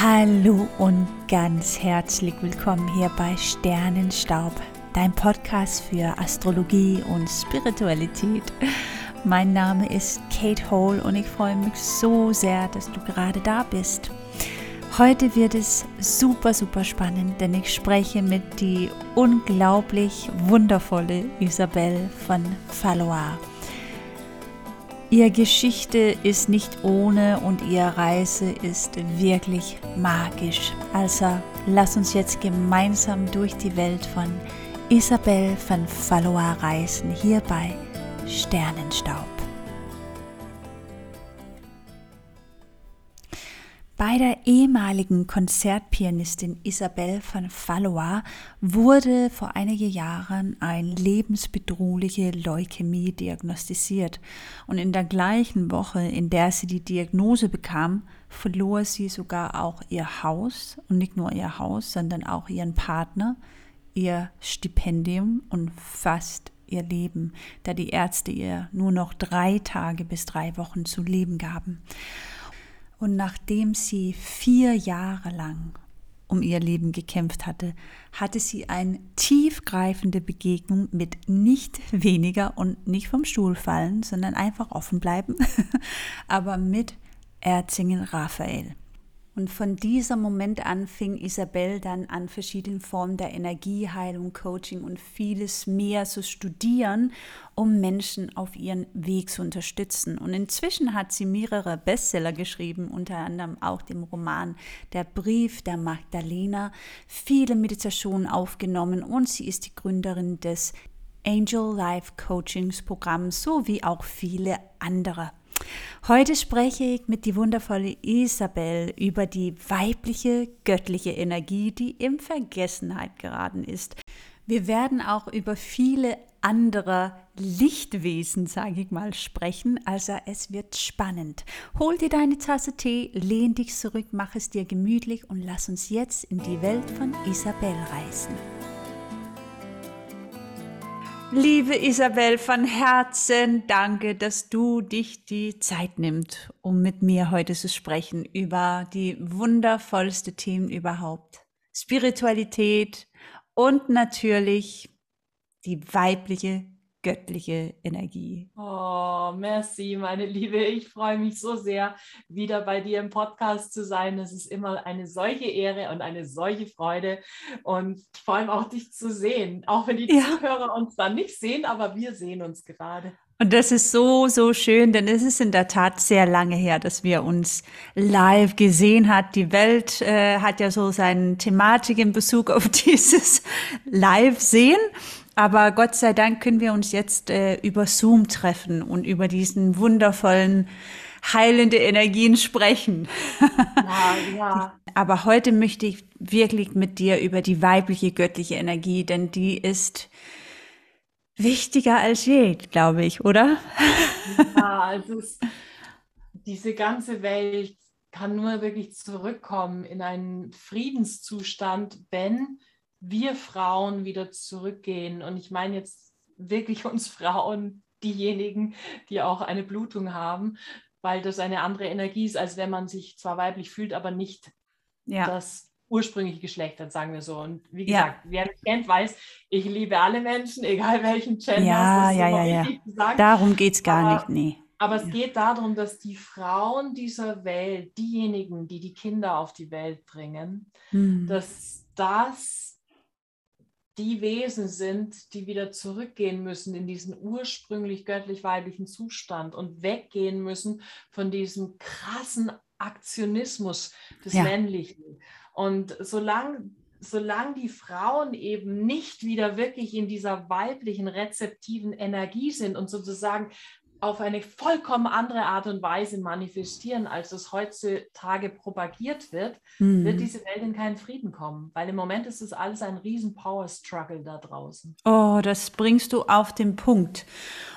Hallo und ganz herzlich willkommen hier bei Sternenstaub, dein Podcast für Astrologie und Spiritualität. Mein Name ist Kate Hole und ich freue mich so sehr, dass du gerade da bist. Heute wird es super, super spannend, denn ich spreche mit die unglaublich wundervolle Isabel von Valois. Ihre Geschichte ist nicht ohne und ihre Reise ist wirklich magisch. Also lass uns jetzt gemeinsam durch die Welt von Isabel von Valois reisen, hier bei Sternenstaub. Bei der ehemaligen Konzertpianistin Isabelle van Valois wurde vor einigen Jahren eine lebensbedrohliche Leukämie diagnostiziert und in der gleichen Woche, in der sie die Diagnose bekam, verlor sie sogar auch ihr Haus und nicht nur ihr Haus, sondern auch ihren Partner, ihr Stipendium und fast ihr Leben, da die Ärzte ihr nur noch drei Tage bis drei Wochen zu leben gaben. Und nachdem sie vier Jahre lang um ihr Leben gekämpft hatte, hatte sie eine tiefgreifende Begegnung mit nicht weniger und nicht vom Stuhl fallen, sondern einfach offen bleiben, aber mit Erzingen Raphael. Und von diesem Moment an fing Isabel dann an, verschiedene Formen der Energieheilung, Coaching und vieles mehr zu studieren, um Menschen auf ihren Weg zu unterstützen. Und inzwischen hat sie mehrere Bestseller geschrieben, unter anderem auch den Roman Der Brief der Magdalena, viele Meditationen aufgenommen und sie ist die Gründerin des Angel Life Coachings Programms sowie auch viele andere. Heute spreche ich mit die wundervolle Isabel über die weibliche göttliche Energie, die in Vergessenheit geraten ist. Wir werden auch über viele andere Lichtwesen, sage ich mal, sprechen. Also es wird spannend. Hol dir deine Tasse Tee, lehn dich zurück, mach es dir gemütlich und lass uns jetzt in die Welt von Isabel reisen. Liebe Isabel, von Herzen danke, dass du dich die Zeit nimmst, um mit mir heute zu sprechen über die wundervollste Themen überhaupt. Spiritualität und natürlich die weibliche göttliche Energie. Oh, merci, meine Liebe. Ich freue mich so sehr, wieder bei dir im Podcast zu sein. Es ist immer eine solche Ehre und eine solche Freude und vor allem auch dich zu sehen, auch wenn die ja. Zuhörer uns dann nicht sehen, aber wir sehen uns gerade. Und das ist so, so schön, denn es ist in der Tat sehr lange her, dass wir uns live gesehen hat. Die Welt äh, hat ja so seine Thematik in Bezug auf dieses Live-Sehen. Aber Gott sei Dank können wir uns jetzt äh, über Zoom treffen und über diesen wundervollen heilende Energien sprechen. Ja, ja. Aber heute möchte ich wirklich mit dir über die weibliche göttliche Energie, denn die ist wichtiger als je, glaube ich, oder? Ja, also es, diese ganze Welt kann nur wirklich zurückkommen in einen Friedenszustand, wenn wir Frauen wieder zurückgehen. Und ich meine jetzt wirklich uns Frauen, diejenigen, die auch eine Blutung haben, weil das eine andere Energie ist, als wenn man sich zwar weiblich fühlt, aber nicht ja. das ursprüngliche Geschlecht hat, sagen wir so. Und wie gesagt, ja. wer mich kennt, weiß, ich liebe alle Menschen, egal welchen Gender. Ja, ja, ja, ja. Darum geht es gar aber, nicht, nee. Aber es ja. geht darum, dass die Frauen dieser Welt, diejenigen, die die Kinder auf die Welt bringen, hm. dass das die Wesen sind, die wieder zurückgehen müssen in diesen ursprünglich göttlich-weiblichen Zustand und weggehen müssen von diesem krassen Aktionismus des ja. Männlichen. Und solange solange die Frauen eben nicht wieder wirklich in dieser weiblichen, rezeptiven Energie sind und sozusagen auf eine vollkommen andere Art und Weise manifestieren, als es heutzutage propagiert wird, mhm. wird diese Welt in keinen Frieden kommen. Weil im Moment ist es alles ein riesen Power-Struggle da draußen. Oh, das bringst du auf den Punkt.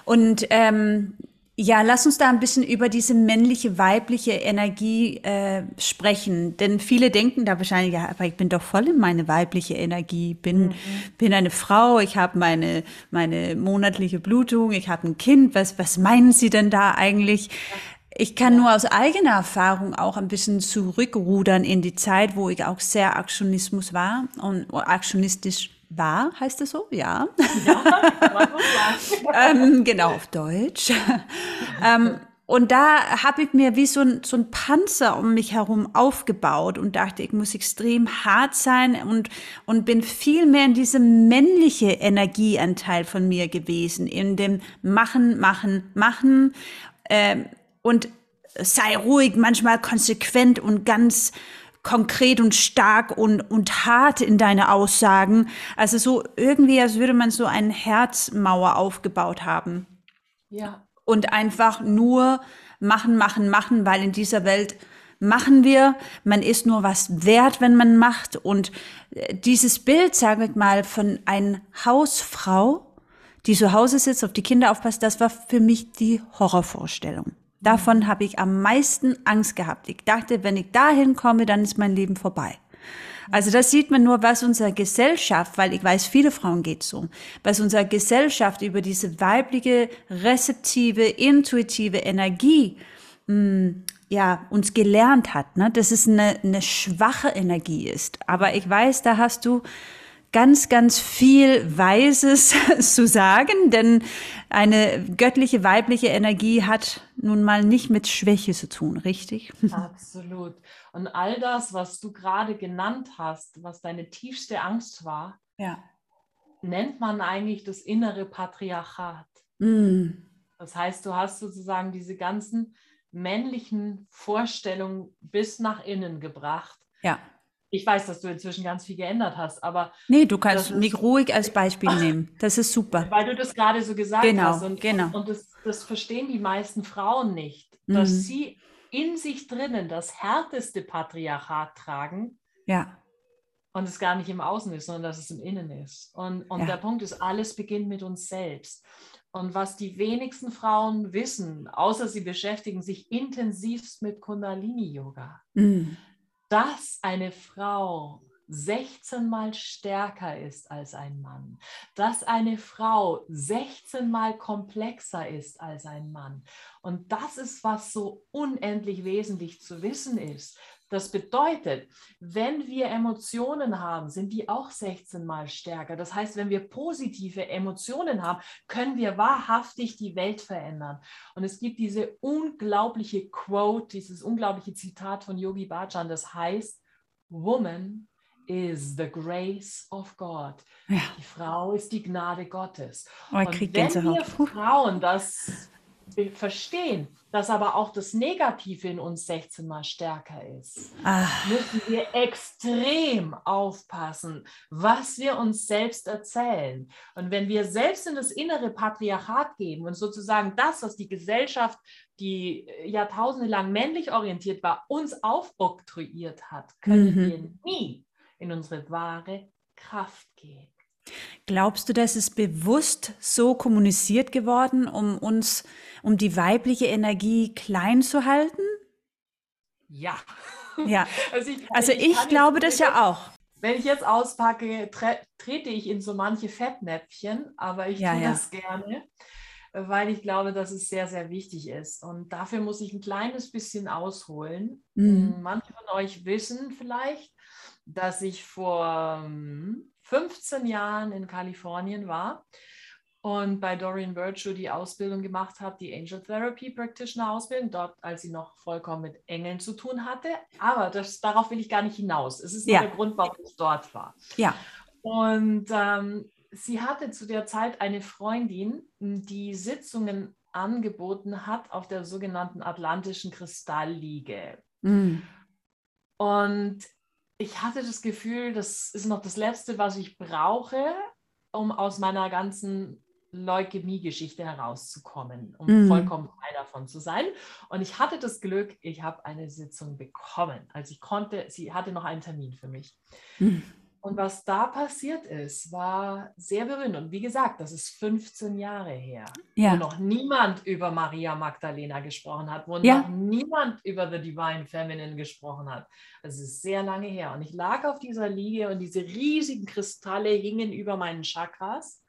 Und ähm, ja, lass uns da ein bisschen über diese männliche, weibliche Energie äh, sprechen. Denn viele denken da wahrscheinlich, ja, aber ich bin doch voll in meine weibliche Energie, bin, mhm. bin eine Frau, ich habe meine, meine monatliche Blutung, ich habe ein Kind. Was, was meinen Sie denn da eigentlich? Ich kann ja. nur aus eigener Erfahrung auch ein bisschen zurückrudern in die Zeit, wo ich auch sehr Aktionismus war und aktionistisch war, heißt es so? Ja. ja ähm, genau, auf Deutsch. ähm, und da habe ich mir wie so ein, so ein Panzer um mich herum aufgebaut und dachte, ich muss extrem hart sein und, und bin viel mehr in diesem männliche Energieanteil von mir gewesen, in dem Machen, Machen, Machen äh, und sei ruhig, manchmal konsequent und ganz konkret und stark und, und hart in deine Aussagen. Also so irgendwie, als würde man so eine Herzmauer aufgebaut haben. Ja und einfach nur machen, machen, machen, weil in dieser Welt machen wir, man ist nur was wert, wenn man macht. Und äh, dieses Bild, sage ich mal, von einer Hausfrau, die zu Hause sitzt, auf die Kinder aufpasst, das war für mich die Horrorvorstellung. Davon habe ich am meisten Angst gehabt. Ich dachte, wenn ich dahin komme, dann ist mein Leben vorbei. Also das sieht man nur, was unsere Gesellschaft, weil ich weiß, viele Frauen geht so, was unsere Gesellschaft über diese weibliche, rezeptive, intuitive Energie mh, hm, ja, uns gelernt hat, ne? dass es eine, eine schwache Energie ist. Aber ich weiß, da hast du ganz, ganz viel Weises zu sagen, denn eine göttliche weibliche Energie hat nun mal nicht mit Schwäche zu tun, richtig? Absolut. Und all das, was du gerade genannt hast, was deine tiefste Angst war, ja. nennt man eigentlich das innere Patriarchat. Mm. Das heißt, du hast sozusagen diese ganzen männlichen Vorstellungen bis nach innen gebracht. Ja ich weiß, dass du inzwischen ganz viel geändert hast, aber. Nee, du kannst mich ruhig als Beispiel nehmen. Das ist super. Weil du das gerade so gesagt genau, hast. Und, genau. und das, das verstehen die meisten Frauen nicht, mhm. dass sie in sich drinnen das härteste Patriarchat tragen. Ja. Und es gar nicht im Außen ist, sondern dass es im Innen ist. Und, und ja. der Punkt ist, alles beginnt mit uns selbst. Und was die wenigsten Frauen wissen, außer sie beschäftigen sich intensivst mit Kundalini-Yoga, mhm dass eine Frau 16 mal stärker ist als ein Mann, dass eine Frau 16 mal komplexer ist als ein Mann. Und das ist, was so unendlich wesentlich zu wissen ist, das bedeutet, wenn wir Emotionen haben, sind die auch 16 mal stärker. Das heißt, wenn wir positive Emotionen haben, können wir wahrhaftig die Welt verändern. Und es gibt diese unglaubliche Quote, dieses unglaubliche Zitat von Yogi Bhajan, das heißt, Woman is the grace of God. Ja. Die Frau ist die Gnade Gottes. Oh, Und wenn wir Frauen das verstehen, dass aber auch das Negative in uns 16 mal stärker ist, Ach. müssen wir extrem aufpassen, was wir uns selbst erzählen. Und wenn wir selbst in das innere Patriarchat gehen und sozusagen das, was die Gesellschaft, die Jahrtausende lang männlich orientiert war, uns aufoktroyiert hat, können mhm. wir nie in unsere wahre Kraft gehen. Glaubst du, dass es bewusst so kommuniziert geworden, um uns, um die weibliche Energie klein zu halten? Ja. Ja. Also ich, also ich, ich glaube das ja auch. Wenn ich jetzt auspacke, tre trete ich in so manche Fettnäpfchen, aber ich ja, tue ja. das gerne, weil ich glaube, dass es sehr, sehr wichtig ist. Und dafür muss ich ein kleines bisschen ausholen. Mhm. Manche von euch wissen vielleicht, dass ich vor 15 Jahren in Kalifornien war und bei Dorian Virtue die Ausbildung gemacht habe, die Angel Therapy Practitioner Ausbildung, dort, als sie noch vollkommen mit Engeln zu tun hatte. Aber das, darauf will ich gar nicht hinaus. Es ist ja. der Grund, warum ich dort war. Ja. Und ähm, sie hatte zu der Zeit eine Freundin, die Sitzungen angeboten hat auf der sogenannten Atlantischen Kristallliege. Mhm. Und ich hatte das Gefühl, das ist noch das Letzte, was ich brauche, um aus meiner ganzen Leukämie-Geschichte herauszukommen, um mm. vollkommen frei davon zu sein. Und ich hatte das Glück, ich habe eine Sitzung bekommen. Also ich konnte, sie hatte noch einen Termin für mich. Mm. Und was da passiert ist, war sehr berührend. Und wie gesagt, das ist 15 Jahre her, ja. wo noch niemand über Maria Magdalena gesprochen hat, wo ja. noch niemand über The Divine Feminine gesprochen hat. Das ist sehr lange her. Und ich lag auf dieser Liege und diese riesigen Kristalle hingen über meinen Chakras.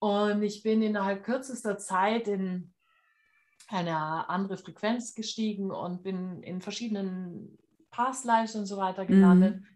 Und ich bin innerhalb kürzester Zeit in eine andere Frequenz gestiegen und bin in verschiedenen Past Lives und so weiter gelandet. Mhm.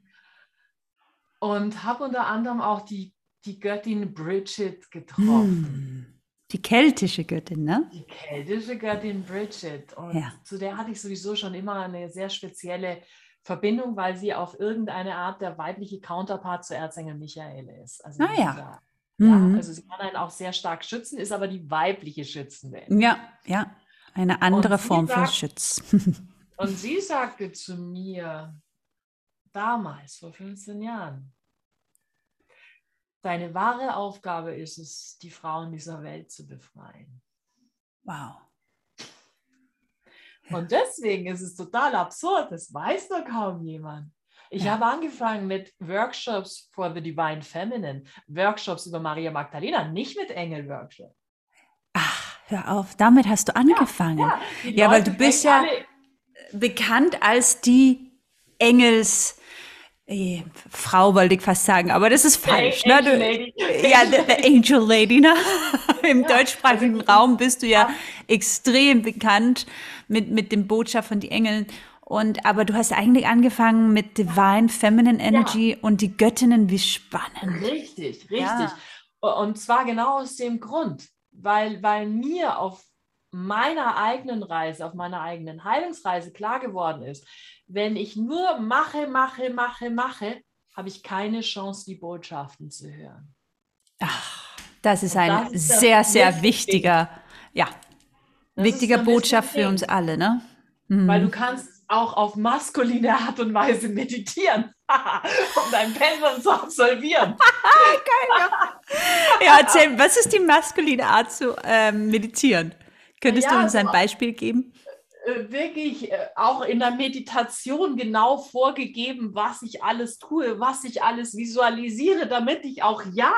Und habe unter anderem auch die, die Göttin Bridget getroffen. Mhm. Die keltische Göttin, ne? Die keltische Göttin Bridget. Und ja. zu der hatte ich sowieso schon immer eine sehr spezielle Verbindung, weil sie auf irgendeine Art der weibliche Counterpart zu Erzengel Michael ist. Also ah ja. Ja, mhm. also sie kann einen auch sehr stark schützen, ist aber die weibliche Schützende. Ja, ja, eine andere Form sagt, von Schutz. und sie sagte zu mir damals, vor 15 Jahren, deine wahre Aufgabe ist es, die Frauen dieser Welt zu befreien. Wow. Und deswegen ist es total absurd, das weiß doch kaum jemand. Ich ja. habe angefangen mit Workshops for the Divine Feminine, Workshops über Maria Magdalena, nicht mit Engel-Workshop. Ach, hör auf, damit hast du angefangen. Ja, ja, ja weil du bist ja bekannt als die Engels. Eh, Frau wollte ich fast sagen, aber das ist falsch. Ne? Du, ja, the, the, Angel Lady. Ne? Im ja. deutschsprachigen Raum bist du ja extrem bekannt mit, mit dem Botschaft von die Engeln. Und aber du hast eigentlich angefangen mit Divine Feminine Energy ja. und die Göttinnen, wie spannend. Richtig, richtig. Ja. Und zwar genau aus dem Grund, weil, weil mir auf meiner eigenen Reise, auf meiner eigenen Heilungsreise klar geworden ist, wenn ich nur mache, mache, mache, mache, habe ich keine Chance, die Botschaften zu hören. Ach, das ist ein das ist sehr, sehr wichtiger, ja, wichtiger Botschaft für uns alle, ne? Mhm. Weil du kannst auch auf maskuline Art und Weise meditieren, um dein Pensum zu absolvieren. Geil, ja. ja, erzähl, was ist die maskuline Art zu ähm, meditieren? Könntest ja, du uns ein Beispiel geben? Äh, wirklich äh, auch in der Meditation genau vorgegeben, was ich alles tue, was ich alles visualisiere, damit ich auch ja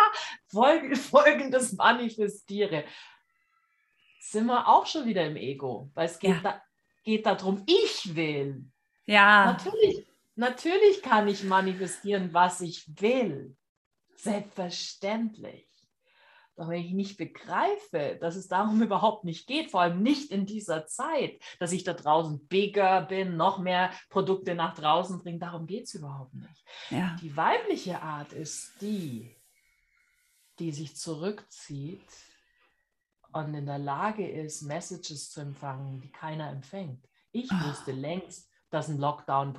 folgendes manifestiere. Sind wir auch schon wieder im Ego, weil es geht ja. da geht darum, ich will. Ja. Natürlich, natürlich kann ich manifestieren, was ich will. Selbstverständlich. Doch wenn ich nicht begreife, dass es darum überhaupt nicht geht, vor allem nicht in dieser Zeit, dass ich da draußen bigger bin, noch mehr Produkte nach draußen bringe, darum geht es überhaupt nicht. Ja. Die weibliche Art ist die, die sich zurückzieht und in der Lage ist, Messages zu empfangen, die keiner empfängt. Ich ah. wusste längst, dass ein Lockdown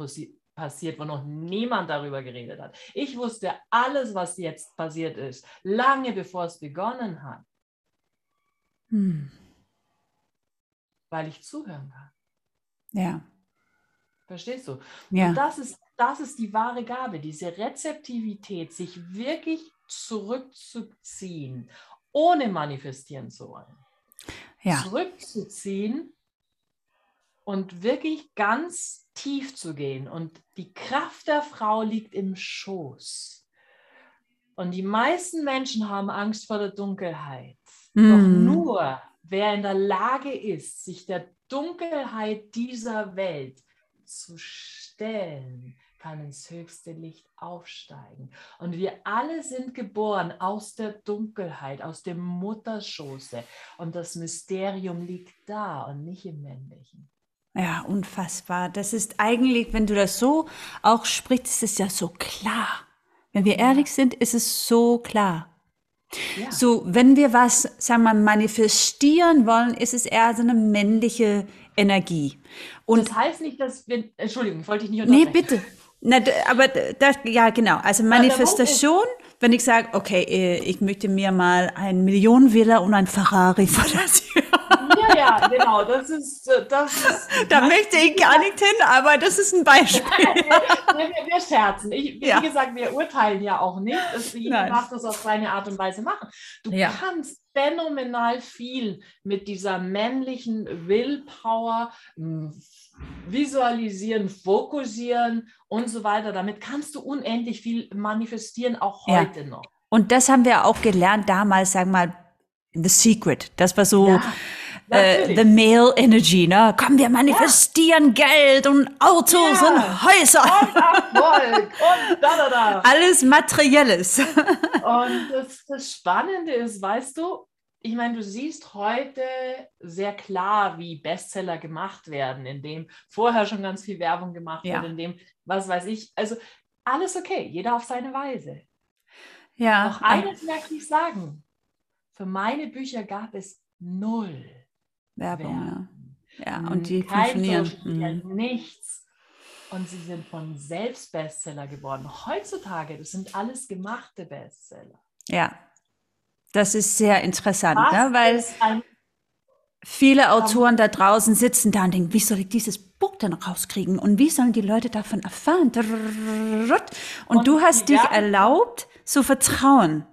passiert, wo noch niemand darüber geredet hat. Ich wusste alles, was jetzt passiert ist, lange bevor es begonnen hat. Hm. Weil ich zuhören kann. Ja. Verstehst du? Ja. Und das ist, das ist die wahre Gabe, diese Rezeptivität, sich wirklich zurückzuziehen ohne manifestieren zu wollen. Ja. Zurückzuziehen und wirklich ganz tief zu gehen. Und die Kraft der Frau liegt im Schoß. Und die meisten Menschen haben Angst vor der Dunkelheit. Mm. Doch nur wer in der Lage ist, sich der Dunkelheit dieser Welt zu stellen, kann ins höchste Licht aufsteigen. Und wir alle sind geboren aus der Dunkelheit, aus dem Mutterschoße. Und das Mysterium liegt da und nicht im männlichen. Ja, unfassbar. Das ist eigentlich, wenn du das so auch sprichst, ist es ja so klar. Wenn wir ehrlich sind, ist es so klar. Ja. So, wenn wir was, sagen wir, manifestieren wollen, ist es eher so eine männliche Energie. Und das heißt nicht, dass wir, Entschuldigung, wollte ich nicht unterbrechen. Nee, bitte. Na, aber das, ja, genau. Also Manifestation, wenn ich sage, okay, äh, ich möchte mir mal ein Millionenvilla und ein Ferrari vor Tür. Ja, ja, genau. Das ist, äh, das ist. Da möchte ich gar nicht hin, aber das ist ein Beispiel. wir, wir scherzen. Ich, wie ja. gesagt, wir urteilen ja auch nicht. Jeder darf das auf seine Art und Weise machen. Du ja. kannst phänomenal viel mit dieser männlichen Willpower, visualisieren, fokussieren und so weiter. Damit kannst du unendlich viel manifestieren, auch heute ja. noch. Und das haben wir auch gelernt damals, sagen wir mal, The Secret. Das war so ja, äh, The Male Energy, ne? Komm, wir manifestieren ja. Geld und Autos ja. und Häuser. Und Erfolg und da, da, da. Alles Materielles. Und das, das Spannende ist, weißt du, ich meine, du siehst heute sehr klar, wie Bestseller gemacht werden, indem vorher schon ganz viel Werbung gemacht ja. wird, indem, was weiß ich, also alles okay, jeder auf seine Weise. Ja. Noch eines möchte ich sagen. Für meine Bücher gab es null Werbung. Ja. ja, und die Kein funktionieren. Mhm. Nichts. Und sie sind von selbst Bestseller geworden. Heutzutage, das sind alles gemachte Bestseller. Ja, das ist sehr interessant, ne? weil viele Autoren da draußen sitzen da und denken, wie soll ich dieses Buch denn rauskriegen und wie sollen die Leute davon erfahren? Und, und du hast dich erlaubt zu vertrauen.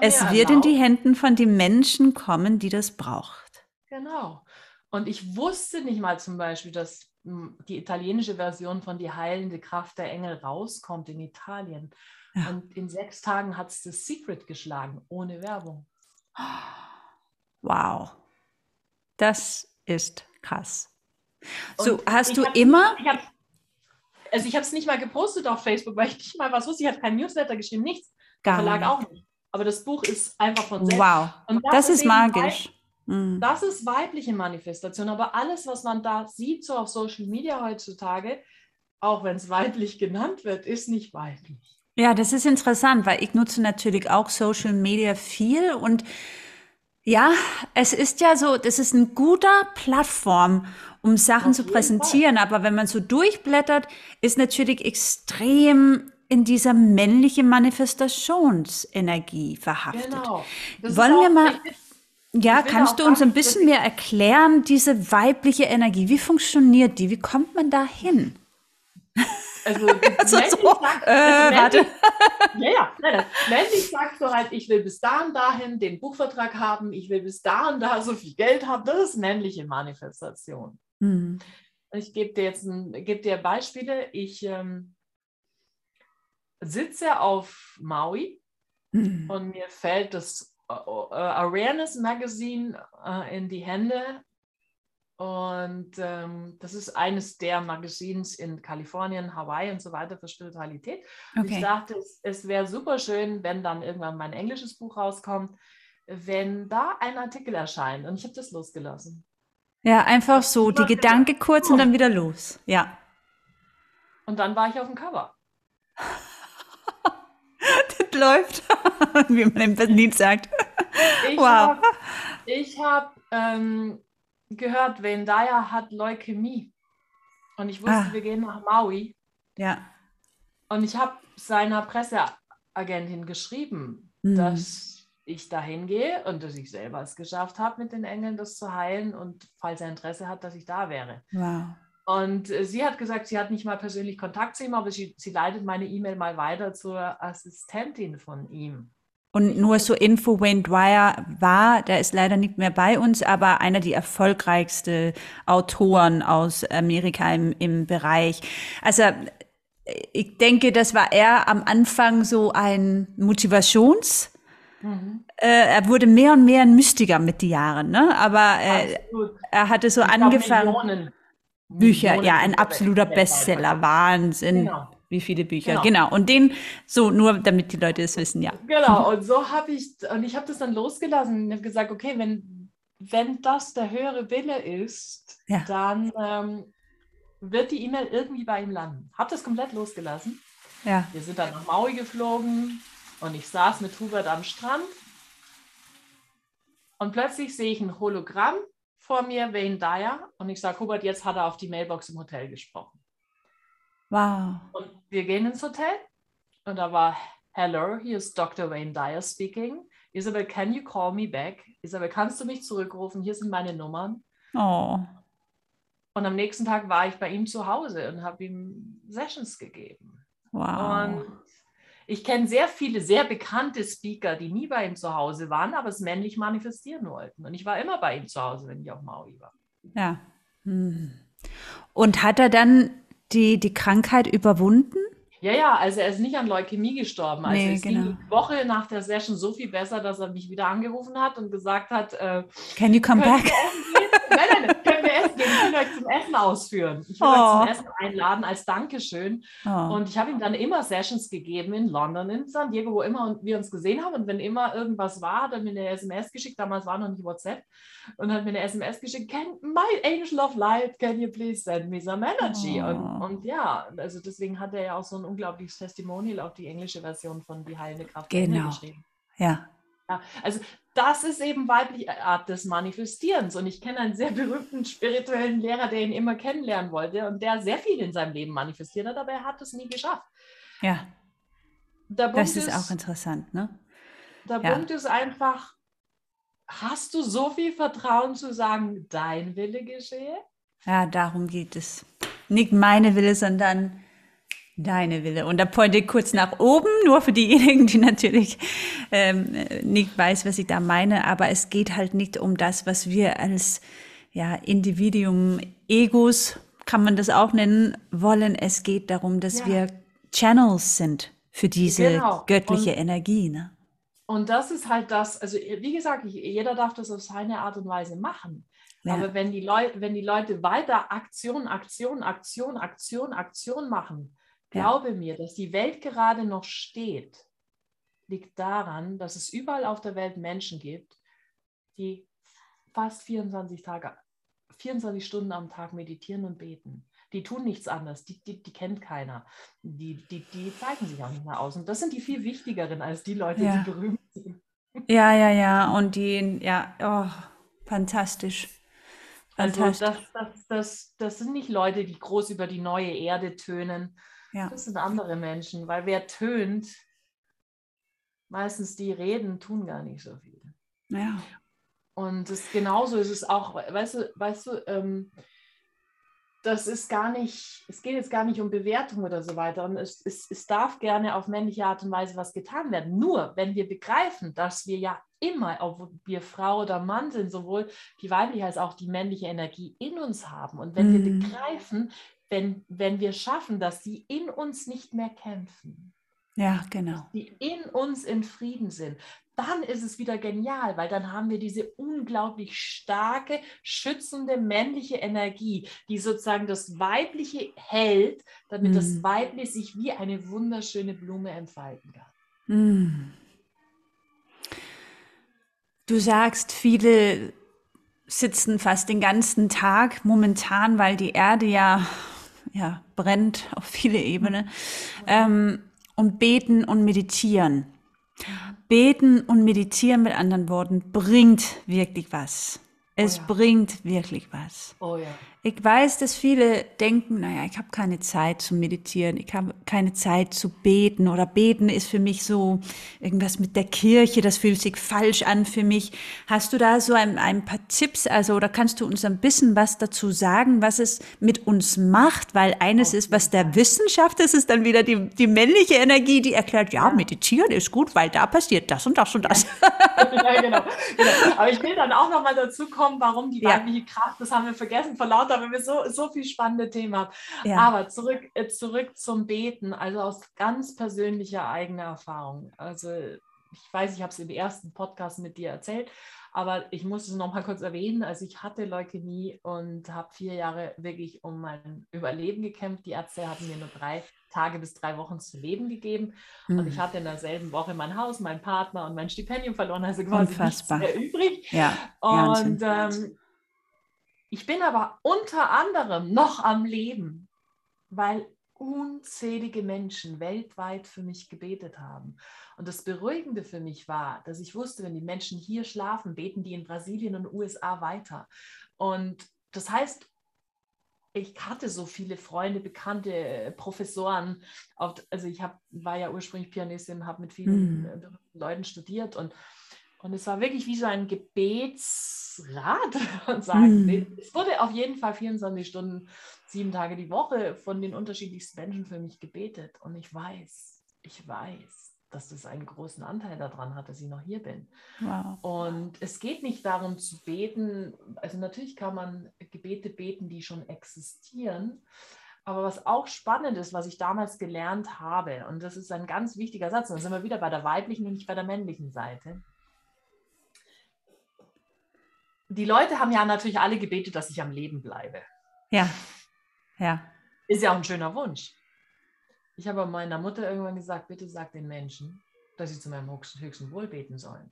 es wird in die Händen von den Menschen kommen, die das braucht. Genau. Und ich wusste nicht mal zum Beispiel, dass hm, die italienische Version von Die heilende Kraft der Engel rauskommt in Italien. Ja. Und in sechs Tagen hat es das Secret geschlagen, ohne Werbung. Wow. Das ist krass. So, Und hast du immer. Ich hab, also ich habe es nicht mal gepostet auf Facebook, weil ich nicht mal was wusste. Ich habe kein Newsletter geschrieben, nichts. Gar Verlag nicht. auch nicht. Aber das Buch ist einfach von selbst. Wow. Und das, das ist, magisch. Weib, mhm. das ist weibliche Manifestation. Aber alles, was man da sieht, so auf Social Media heutzutage, auch wenn es weiblich genannt wird, ist nicht weiblich. Ja, das ist interessant, weil ich nutze natürlich auch Social Media viel und ja, es ist ja so, das ist ein guter Plattform, um Sachen Auf zu präsentieren, Fall. aber wenn man so durchblättert, ist natürlich extrem in dieser männlichen Manifestationsenergie verhaftet. Genau. Wollen wir mal, ja, kannst du uns ein bisschen mehr erklären, diese weibliche Energie, wie funktioniert die, wie kommt man da hin? Also, also so, sagt, äh, also warte. Ja, ja, nein, männlich sagst du halt, ich will bis da und dahin den Buchvertrag haben, ich will bis da und da so viel Geld haben. Das ist männliche Manifestation. Mhm. Ich gebe dir jetzt ein, geb dir Beispiele. Ich ähm, sitze auf Maui mhm. und mir fällt das Awareness Magazine uh, in die Hände und ähm, das ist eines der Magazins in Kalifornien, Hawaii und so weiter für Spiritualität. Okay. Ich dachte, es, es wäre super schön, wenn dann irgendwann mein englisches Buch rauskommt, wenn da ein Artikel erscheint. Und ich habe das losgelassen. Ja, einfach so, die Gedanke kurz und dann wieder los. Ja. Und dann war ich auf dem Cover. läuft, wie man im Berlin sagt. Ich wow. Hab, ich habe ähm, gehört, Dyer hat Leukämie. Und ich wusste, ah. wir gehen nach Maui. Ja. Und ich habe seiner Presseagentin geschrieben, mhm. dass ich dahin gehe und dass ich selber es geschafft habe, mit den Engeln das zu heilen und falls er Interesse hat, dass ich da wäre. Wow. Und äh, sie hat gesagt, sie hat nicht mal persönlich Kontakt zu ihm, aber sie, sie leitet meine E-Mail mal weiter zur Assistentin von ihm. Und nur so Info, Wayne Dwyer war, der ist leider nicht mehr bei uns, aber einer der erfolgreichsten Autoren aus Amerika im, im Bereich. Also ich denke, das war er am Anfang so ein Motivations- Mhm. Äh, er wurde mehr und mehr ein Mystiker mit den Jahren, ne? Aber äh, er hatte so ich angefangen. Millionen, Bücher, Millionen ja, ein absoluter Bestseller, Wahnsinn. Genau wie viele Bücher. Genau. genau. Und den, so nur damit die Leute es wissen, ja. Genau, und so habe ich, und ich habe das dann losgelassen und habe gesagt, okay, wenn, wenn das der höhere Wille ist, ja. dann ähm, wird die E-Mail irgendwie bei ihm landen. Habe das komplett losgelassen. Ja. Wir sind dann nach Maui geflogen und ich saß mit Hubert am Strand und plötzlich sehe ich ein Hologramm vor mir, Wayne Dyer, und ich sage, Hubert, jetzt hat er auf die Mailbox im Hotel gesprochen. Wow. Und wir gehen ins Hotel und da war, hello, hier ist Dr. Wayne Dyer speaking. Isabel, can you call me back? Isabel, kannst du mich zurückrufen? Hier sind meine Nummern. Oh. Und am nächsten Tag war ich bei ihm zu Hause und habe ihm Sessions gegeben. Wow. Und ich kenne sehr viele sehr bekannte Speaker, die nie bei ihm zu Hause waren, aber es männlich manifestieren wollten. Und ich war immer bei ihm zu Hause, wenn ich auf Maui war. Ja. Hm. Und hat er dann die, die Krankheit überwunden? Ja, ja, also er ist nicht an Leukämie gestorben. Also nee, es genau. ging die Woche nach der Session so viel besser, dass er mich wieder angerufen hat und gesagt hat, äh, Can you come back? Nein, nein, können wir essen gehen. Ich will euch zum Essen ausführen. Ich will oh. euch zum Essen einladen als Dankeschön. Oh. Und ich habe ihm dann immer Sessions gegeben in London, in San Diego, wo immer wir uns gesehen haben. Und wenn immer irgendwas war, hat er mir eine SMS geschickt. Damals war noch nicht WhatsApp. Und hat mir eine SMS geschickt. Can, my angel of light, can you please send me some energy? Oh. Und, und, ja, also deswegen hat er ja auch so ein unglaubliches Testimonial auf die englische Version von Die heilende Kraft genau. geschrieben. Ja. ja. Also das ist eben weibliche Art des Manifestierens. Und ich kenne einen sehr berühmten spirituellen Lehrer, der ihn immer kennenlernen wollte und der sehr viel in seinem Leben manifestiert hat, aber er hat es nie geschafft. Ja. das ist, ist, auch interessant, ne? Der ja. Punkt ist einfach, hast du so viel Vertrauen zu sagen, dein Wille geschehe? Ja, darum geht es. Nicht meine Wille, sondern Deine Wille. Und da pointe kurz nach oben, nur für diejenigen, die natürlich ähm, nicht weiß, was ich da meine. Aber es geht halt nicht um das, was wir als ja, Individuum, Egos, kann man das auch nennen, wollen. Es geht darum, dass ja. wir Channels sind für diese genau. göttliche und, Energie. Ne? Und das ist halt das, also wie gesagt, jeder darf das auf seine Art und Weise machen. Ja. Aber wenn die, Leute, wenn die Leute weiter Aktion, Aktion, Aktion, Aktion, Aktion machen, Glaube mir, dass die Welt gerade noch steht, liegt daran, dass es überall auf der Welt Menschen gibt, die fast 24 Tage, 24 Stunden am Tag meditieren und beten. Die tun nichts anderes, die, die, die kennt keiner. Die, die, die zeigen sich auch nicht mehr aus. Und das sind die viel wichtigeren als die Leute, ja. die berühmt sind. Ja, ja, ja. Und die, ja, oh, fantastisch. Fantastisch. Also das, das, das, das sind nicht Leute, die groß über die neue Erde tönen, ja. Das sind andere Menschen, weil wer tönt, meistens die reden, tun gar nicht so viel. Ja. Und das, genauso ist es auch, weißt du, weißt du, ähm, das ist gar nicht, es geht jetzt gar nicht um Bewertung oder so weiter. Und es, es, es darf gerne auf männliche Art und Weise was getan werden. Nur wenn wir begreifen, dass wir ja immer, ob wir Frau oder Mann sind, sowohl die weibliche als auch die männliche Energie in uns haben. Und wenn mhm. wir begreifen, wenn, wenn wir schaffen, dass sie in uns nicht mehr kämpfen. Ja, genau. Die in uns in Frieden sind. Dann ist es wieder genial, weil dann haben wir diese unglaublich starke, schützende männliche Energie, die sozusagen das Weibliche hält, damit mm. das mhm. Weibliche sich wie eine wunderschöne Blume entfalten kann. Mm. Du sagst, viele sitzen fast den ganzen Tag momentan, weil die Erde ja ja, brennt auf viele Ebenen. Ähm, und beten und meditieren. Beten und meditieren mit anderen Worten bringt wirklich was. Es oh ja. bringt wirklich was. Oh ja. Ich weiß, dass viele denken, naja, ich habe keine Zeit zu meditieren, ich habe keine Zeit zu beten oder beten ist für mich so irgendwas mit der Kirche, das fühlt sich falsch an für mich. Hast du da so ein, ein paar Tipps, also oder kannst du uns ein bisschen was dazu sagen, was es mit uns macht? Weil eines ist, was der Wissenschaft ist, ist dann wieder die, die männliche Energie, die erklärt, ja, meditieren ist gut, weil da passiert das und das und das. Ja, genau, genau. Aber ich will dann auch noch mal dazu kommen, warum die weibliche ja. Kraft, das haben wir vergessen, vor lauter Wörter, weil wir so, so viel spannende Themen haben. Ja. Aber zurück, äh, zurück zum Beten, also aus ganz persönlicher eigener Erfahrung. Also ich weiß, ich habe es im ersten Podcast mit dir erzählt, aber ich muss es noch mal kurz erwähnen. Also ich hatte Leukämie und habe vier Jahre wirklich um mein Überleben gekämpft. Die Ärzte hatten mir nur drei Tage bis drei Wochen zu leben gegeben. Mhm. Und ich hatte in derselben Woche mein Haus, meinen Partner und mein Stipendium verloren, also quasi Unfassbar. nichts mehr übrig. Ja, und ähm, ich bin aber unter anderem noch am Leben, weil unzählige Menschen weltweit für mich gebetet haben. Und das Beruhigende für mich war, dass ich wusste, wenn die Menschen hier schlafen, beten die in Brasilien und USA weiter. Und das heißt, ich hatte so viele Freunde, Bekannte, Professoren. also ich hab, war ja ursprünglich Pianistin, habe mit vielen mm. Leuten studiert und und es war wirklich wie so ein Gebetsrat und sagen, mm. es wurde auf jeden Fall 24 Stunden, sieben Tage die Woche von den unterschiedlichsten Menschen für mich gebetet. Und ich weiß, ich weiß, dass das einen großen Anteil daran hat, dass ich noch hier bin. Wow. Und es geht nicht darum zu beten, also natürlich kann man Gebete beten, die schon existieren. Aber was auch spannend ist, was ich damals gelernt habe, und das ist ein ganz wichtiger Satz, und dann sind wir wieder bei der weiblichen und nicht bei der männlichen Seite die Leute haben ja natürlich alle gebetet, dass ich am Leben bleibe. Ja, ja. Ist ja auch ein schöner Wunsch. Ich habe meiner Mutter irgendwann gesagt, bitte sag den Menschen, dass sie zu meinem höchsten Wohl beten sollen.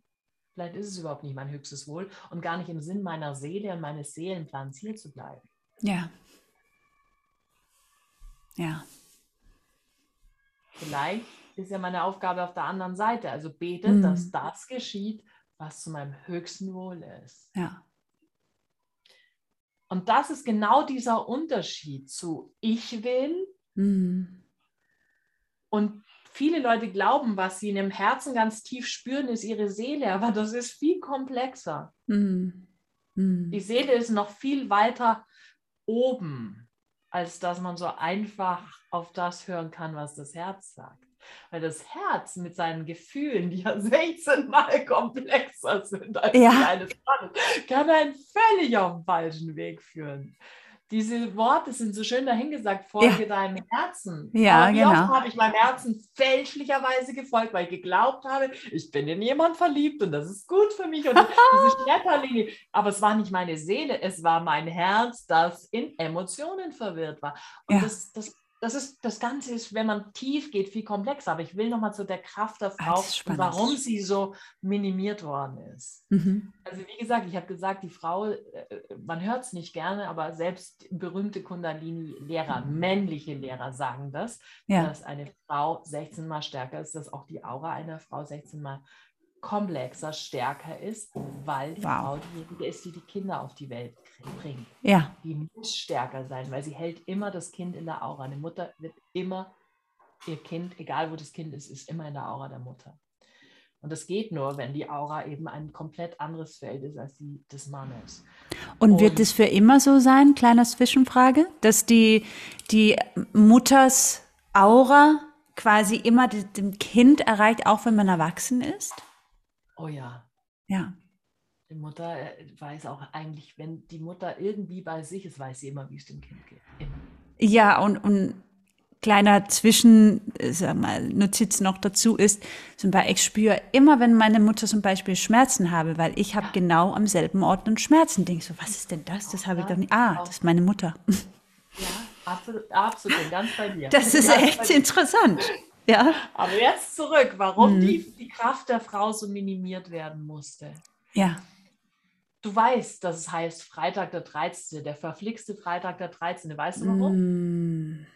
Vielleicht ist es überhaupt nicht mein höchstes Wohl und gar nicht im Sinn meiner Seele und meines Seelenplans hier zu bleiben. Ja. Ja. Vielleicht ist ja meine Aufgabe auf der anderen Seite. Also bete, mhm. dass das geschieht, was zu meinem höchsten Wohl ist. Ja. Und das ist genau dieser Unterschied zu ich will mhm. und viele Leute glauben, was sie in ihrem Herzen ganz tief spüren, ist ihre Seele, aber das ist viel komplexer. Mhm. Mhm. Die Seele ist noch viel weiter oben, als dass man so einfach auf das hören kann, was das Herz sagt. Weil das Herz mit seinen Gefühlen, die ja 16 Mal komplexer sind als ja. die eines Mannes, kann einen völlig auf den falschen Weg führen. Diese Worte sind so schön dahingesagt, folge ja. deinem Herzen. Ja, Aber wie genau. oft habe ich meinem Herzen fälschlicherweise gefolgt, weil ich geglaubt habe, ich bin in jemand verliebt und das ist gut für mich und diese Schmetterlinge. Aber es war nicht meine Seele, es war mein Herz, das in Emotionen verwirrt war. Und ja. das, das das ist, das Ganze ist, wenn man tief geht, viel komplexer. Aber ich will nochmal zu der Kraft der Frau und warum sie so minimiert worden ist. Mhm. Also wie gesagt, ich habe gesagt, die Frau, äh, man hört es nicht gerne, aber selbst berühmte Kundalini-Lehrer, mhm. männliche Lehrer sagen das, ja. dass eine Frau 16 mal stärker ist, dass auch die Aura einer Frau 16 mal komplexer, stärker ist, weil die wow. Frau diejenige ist, die die Kinder auf die Welt bringt. Ja. Die muss stärker sein, weil sie hält immer das Kind in der Aura. Eine Mutter wird immer ihr Kind, egal wo das Kind ist, ist immer in der Aura der Mutter. Und das geht nur, wenn die Aura eben ein komplett anderes Feld ist als die des Mannes. Und, Und wird es für immer so sein, kleiner Zwischenfrage, dass die, die Mutters Aura quasi immer dem Kind erreicht, auch wenn man erwachsen ist? Oh ja. Ja. Die Mutter äh, weiß auch eigentlich, wenn die Mutter irgendwie bei sich ist, weiß sie immer, wie es dem Kind geht. Immer. Ja, und, und kleiner Zwischen, äh, sag mal, Notiz noch dazu ist, zum Beispiel, ich spüre immer, wenn meine Mutter zum Beispiel Schmerzen habe, weil ich habe ja. genau am selben Ort und Schmerzen. Denke so, was ist denn das? Das habe ich doch nicht. Ah, das ist meine Mutter. Ja, absolut, absolut, ganz bei dir. Das ist ganz echt interessant. Ja. Aber jetzt zurück, warum mhm. die, die Kraft der Frau so minimiert werden musste. Ja. Du weißt, dass es heißt Freitag der 13., der verflixte Freitag der 13. Weißt du warum? Mm.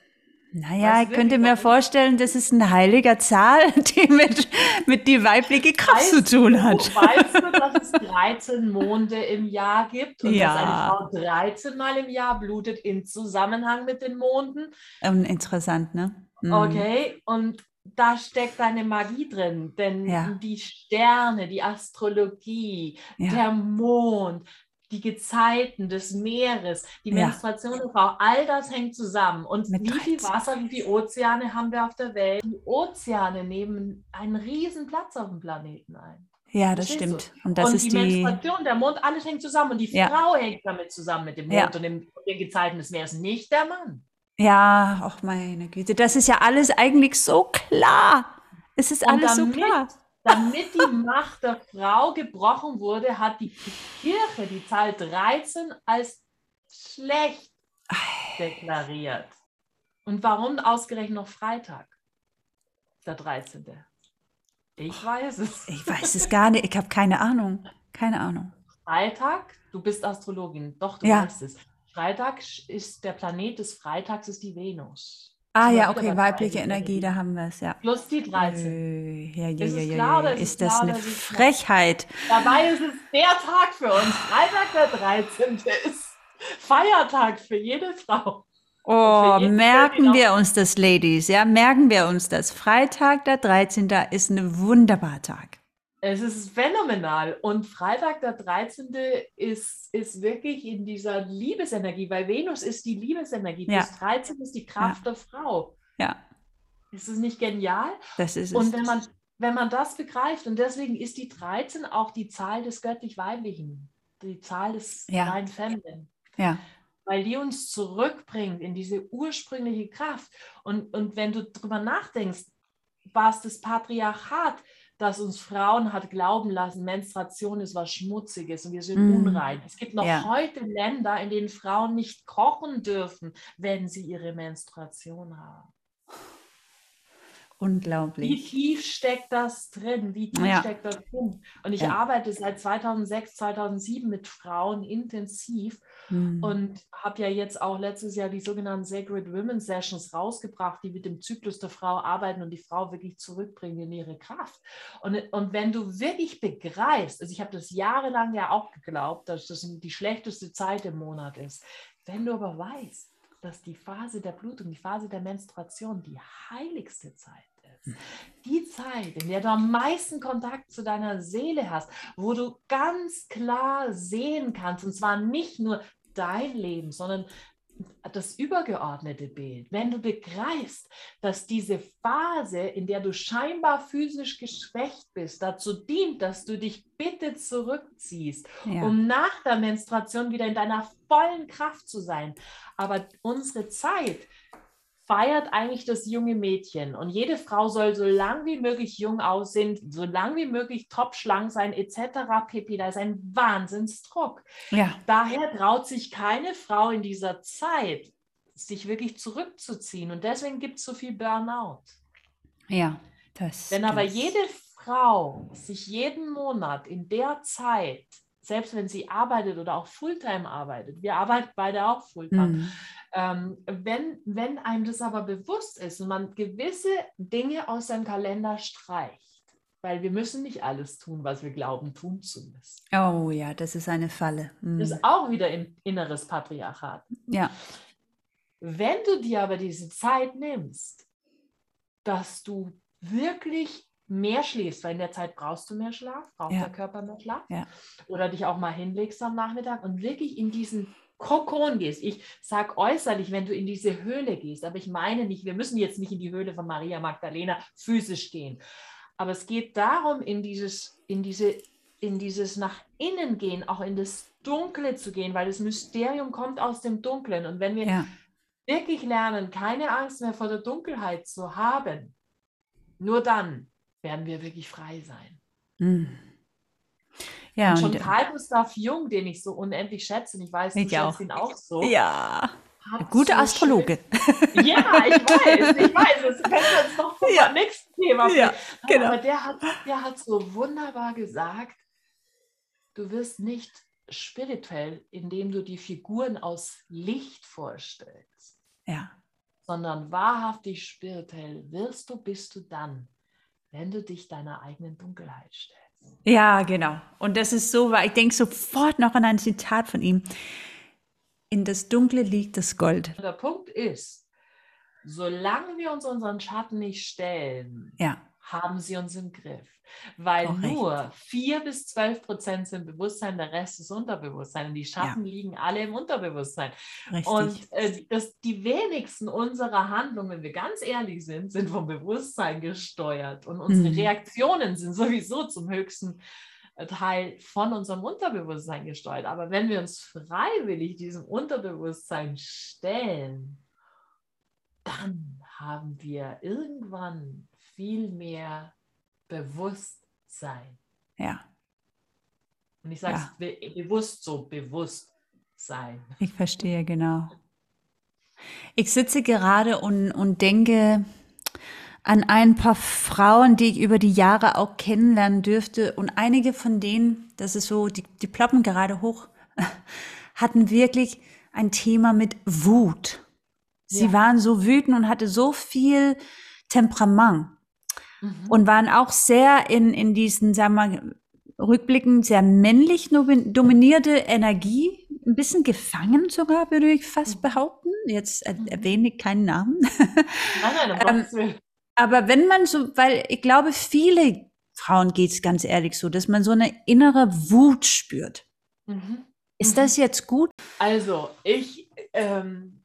Naja, weißt ich könnte mir vorstellen, das ist eine heilige Zahl, die mit, mit die weibliche Kraft weißt zu tun hat. Du, weißt du, dass es 13 Monde im Jahr gibt und ja. dass eine Frau 13 Mal im Jahr blutet im Zusammenhang mit den Monden? Interessant, ne? Mhm. Okay, und da steckt eine Magie drin, denn ja. die Sterne, die Astrologie, ja. der Mond, die Gezeiten des Meeres, die ja. Menstruation der Frau, all das hängt zusammen. Und Mit wie viel Wasser, wie viele Ozeane haben wir auf der Welt? Die Ozeane nehmen einen riesen Platz auf dem Planeten ein. Ja, das Verstehst stimmt. Du? Und, das und ist die, die Menstruation, der Mond, alles hängt zusammen. Und die Frau hängt damit zusammen mit dem Mond und, dem, und den Gezeiten des Meeres, nicht der Mann. Ja, ach meine Güte, das ist ja alles eigentlich so klar. Es ist alles damit, so klar. Damit die Macht der Frau gebrochen wurde, hat die Kirche die Zahl 13 als schlecht deklariert. Und warum ausgerechnet noch Freitag, der 13.? Ich weiß es. Ich weiß es gar nicht. Ich habe keine Ahnung. Keine Ahnung. Freitag, du bist Astrologin. Doch, du ja. weißt es. Freitag ist der Planet des Freitags ist die Venus. Ah ja, okay, weibliche Energie, da haben wir es, ja. Plus die 13. Ja, ja, ja, ja, klar, ja. Ist, ist das klar, eine Frechheit? Dabei ist es der Tag für uns. Freitag der 13. ist Feiertag für jede Frau. Oh, merken wir uns das, Ladies, ja, merken wir uns das. Freitag der 13. ist ein wunderbarer Tag. Es ist phänomenal. Und Freitag, der 13. ist, ist wirklich in dieser Liebesenergie, weil Venus ist die Liebesenergie. Ja. Das 13 ist die Kraft ja. der Frau. Ja. Ist es nicht genial? Das ist Und wenn man, wenn man das begreift, und deswegen ist die 13 auch die Zahl des göttlich-weiblichen, die Zahl des ja. rein Feminine. Ja. Weil die uns zurückbringt in diese ursprüngliche Kraft. Und, und wenn du darüber nachdenkst, war es das Patriarchat, das uns Frauen hat glauben lassen, Menstruation ist was Schmutziges und wir sind mm. unrein. Es gibt noch ja. heute Länder, in denen Frauen nicht kochen dürfen, wenn sie ihre Menstruation haben. Unglaublich. Wie tief steckt das drin? Wie tief ja. steckt das drin? Und ich ja. arbeite seit 2006, 2007 mit Frauen intensiv mhm. und habe ja jetzt auch letztes Jahr die sogenannten Sacred Women Sessions rausgebracht, die mit dem Zyklus der Frau arbeiten und die Frau wirklich zurückbringen in ihre Kraft. Und, und wenn du wirklich begreifst, also ich habe das jahrelang ja auch geglaubt, dass das die schlechteste Zeit im Monat ist, wenn du aber weißt, dass die Phase der Blutung, die Phase der Menstruation die heiligste Zeit ist. Die Zeit, in der du am meisten Kontakt zu deiner Seele hast, wo du ganz klar sehen kannst, und zwar nicht nur dein Leben, sondern das übergeordnete Bild, wenn du begreifst, dass diese Phase, in der du scheinbar physisch geschwächt bist, dazu dient, dass du dich bitte zurückziehst, ja. um nach der Menstruation wieder in deiner vollen Kraft zu sein. Aber unsere Zeit feiert eigentlich das junge Mädchen. Und jede Frau soll so lang wie möglich jung aussehen, so lang wie möglich topschlank sein, etc. pp. Da ist ein Wahnsinnsdruck. Ja. Daher traut sich keine Frau in dieser Zeit, sich wirklich zurückzuziehen. Und deswegen gibt es so viel Burnout. Ja, das. Wenn aber das. jede Frau sich jeden Monat in der Zeit selbst wenn sie arbeitet oder auch Fulltime arbeitet, wir arbeiten beide auch Fulltime, mhm. ähm, wenn, wenn einem das aber bewusst ist und man gewisse Dinge aus seinem Kalender streicht, weil wir müssen nicht alles tun, was wir glauben tun zu müssen. Oh ja, das ist eine Falle. Mhm. Das ist auch wieder im inneres Patriarchat. Ja. Wenn du dir aber diese Zeit nimmst, dass du wirklich mehr schläfst, weil in der Zeit brauchst du mehr Schlaf, braucht ja. der Körper mehr Schlaf. Ja. Oder dich auch mal hinlegst am Nachmittag und wirklich in diesen Kokon gehst. Ich sage äußerlich, wenn du in diese Höhle gehst, aber ich meine nicht, wir müssen jetzt nicht in die Höhle von Maria Magdalena physisch gehen. Aber es geht darum, in dieses, in diese, in dieses nach innen gehen, auch in das Dunkle zu gehen, weil das Mysterium kommt aus dem Dunklen. Und wenn wir ja. wirklich lernen, keine Angst mehr vor der Dunkelheit zu haben, nur dann werden wir wirklich frei sein. Mhm. Ja, und schon und, Karl Gustav Jung, den ich so unendlich schätze, und ich weiß, du ich schätzt ihn auch so. Ja. Gute so Astrologe. Schön, ja, ich weiß, ich weiß. Das können wir uns noch zum ja. nächsten Thema ja, genau. Aber der hat, der hat so wunderbar gesagt, du wirst nicht spirituell, indem du die Figuren aus Licht vorstellst. Ja. Sondern wahrhaftig spirituell wirst du, bist du dann, wenn du dich deiner eigenen Dunkelheit stellst. Ja, genau. Und das ist so, weil ich denke sofort noch an ein Zitat von ihm. In das Dunkle liegt das Gold. Der Punkt ist, solange wir uns unseren Schatten nicht stellen, ja haben sie uns im Griff. Weil Auch nur vier bis zwölf Prozent sind Bewusstsein, der Rest ist Unterbewusstsein. Und die Schatten ja. liegen alle im Unterbewusstsein. Richtig. Und äh, das, die wenigsten unserer Handlungen, wenn wir ganz ehrlich sind, sind vom Bewusstsein gesteuert. Und unsere mhm. Reaktionen sind sowieso zum höchsten äh, Teil von unserem Unterbewusstsein gesteuert. Aber wenn wir uns freiwillig diesem Unterbewusstsein stellen, dann haben wir irgendwann viel mehr Bewusstsein. Ja. Und ich sage es ja. be bewusst so, bewusst sein. Ich verstehe, genau. Ich sitze gerade und, und denke an ein paar Frauen, die ich über die Jahre auch kennenlernen dürfte. Und einige von denen, das ist so, die, die ploppen gerade hoch, hatten wirklich ein Thema mit Wut. Sie ja. waren so wütend und hatte so viel Temperament mhm. und waren auch sehr in, in diesen, sagen wir, rückblickend sehr männlich dominierte Energie, ein bisschen gefangen sogar, würde ich fast mhm. behaupten. Jetzt mhm. erwähne ich keinen Namen. Nein, nein, ähm, aber wenn man so, weil ich glaube, viele Frauen geht es ganz ehrlich so, dass man so eine innere Wut spürt. Mhm. Ist das jetzt gut? Also, ich ähm,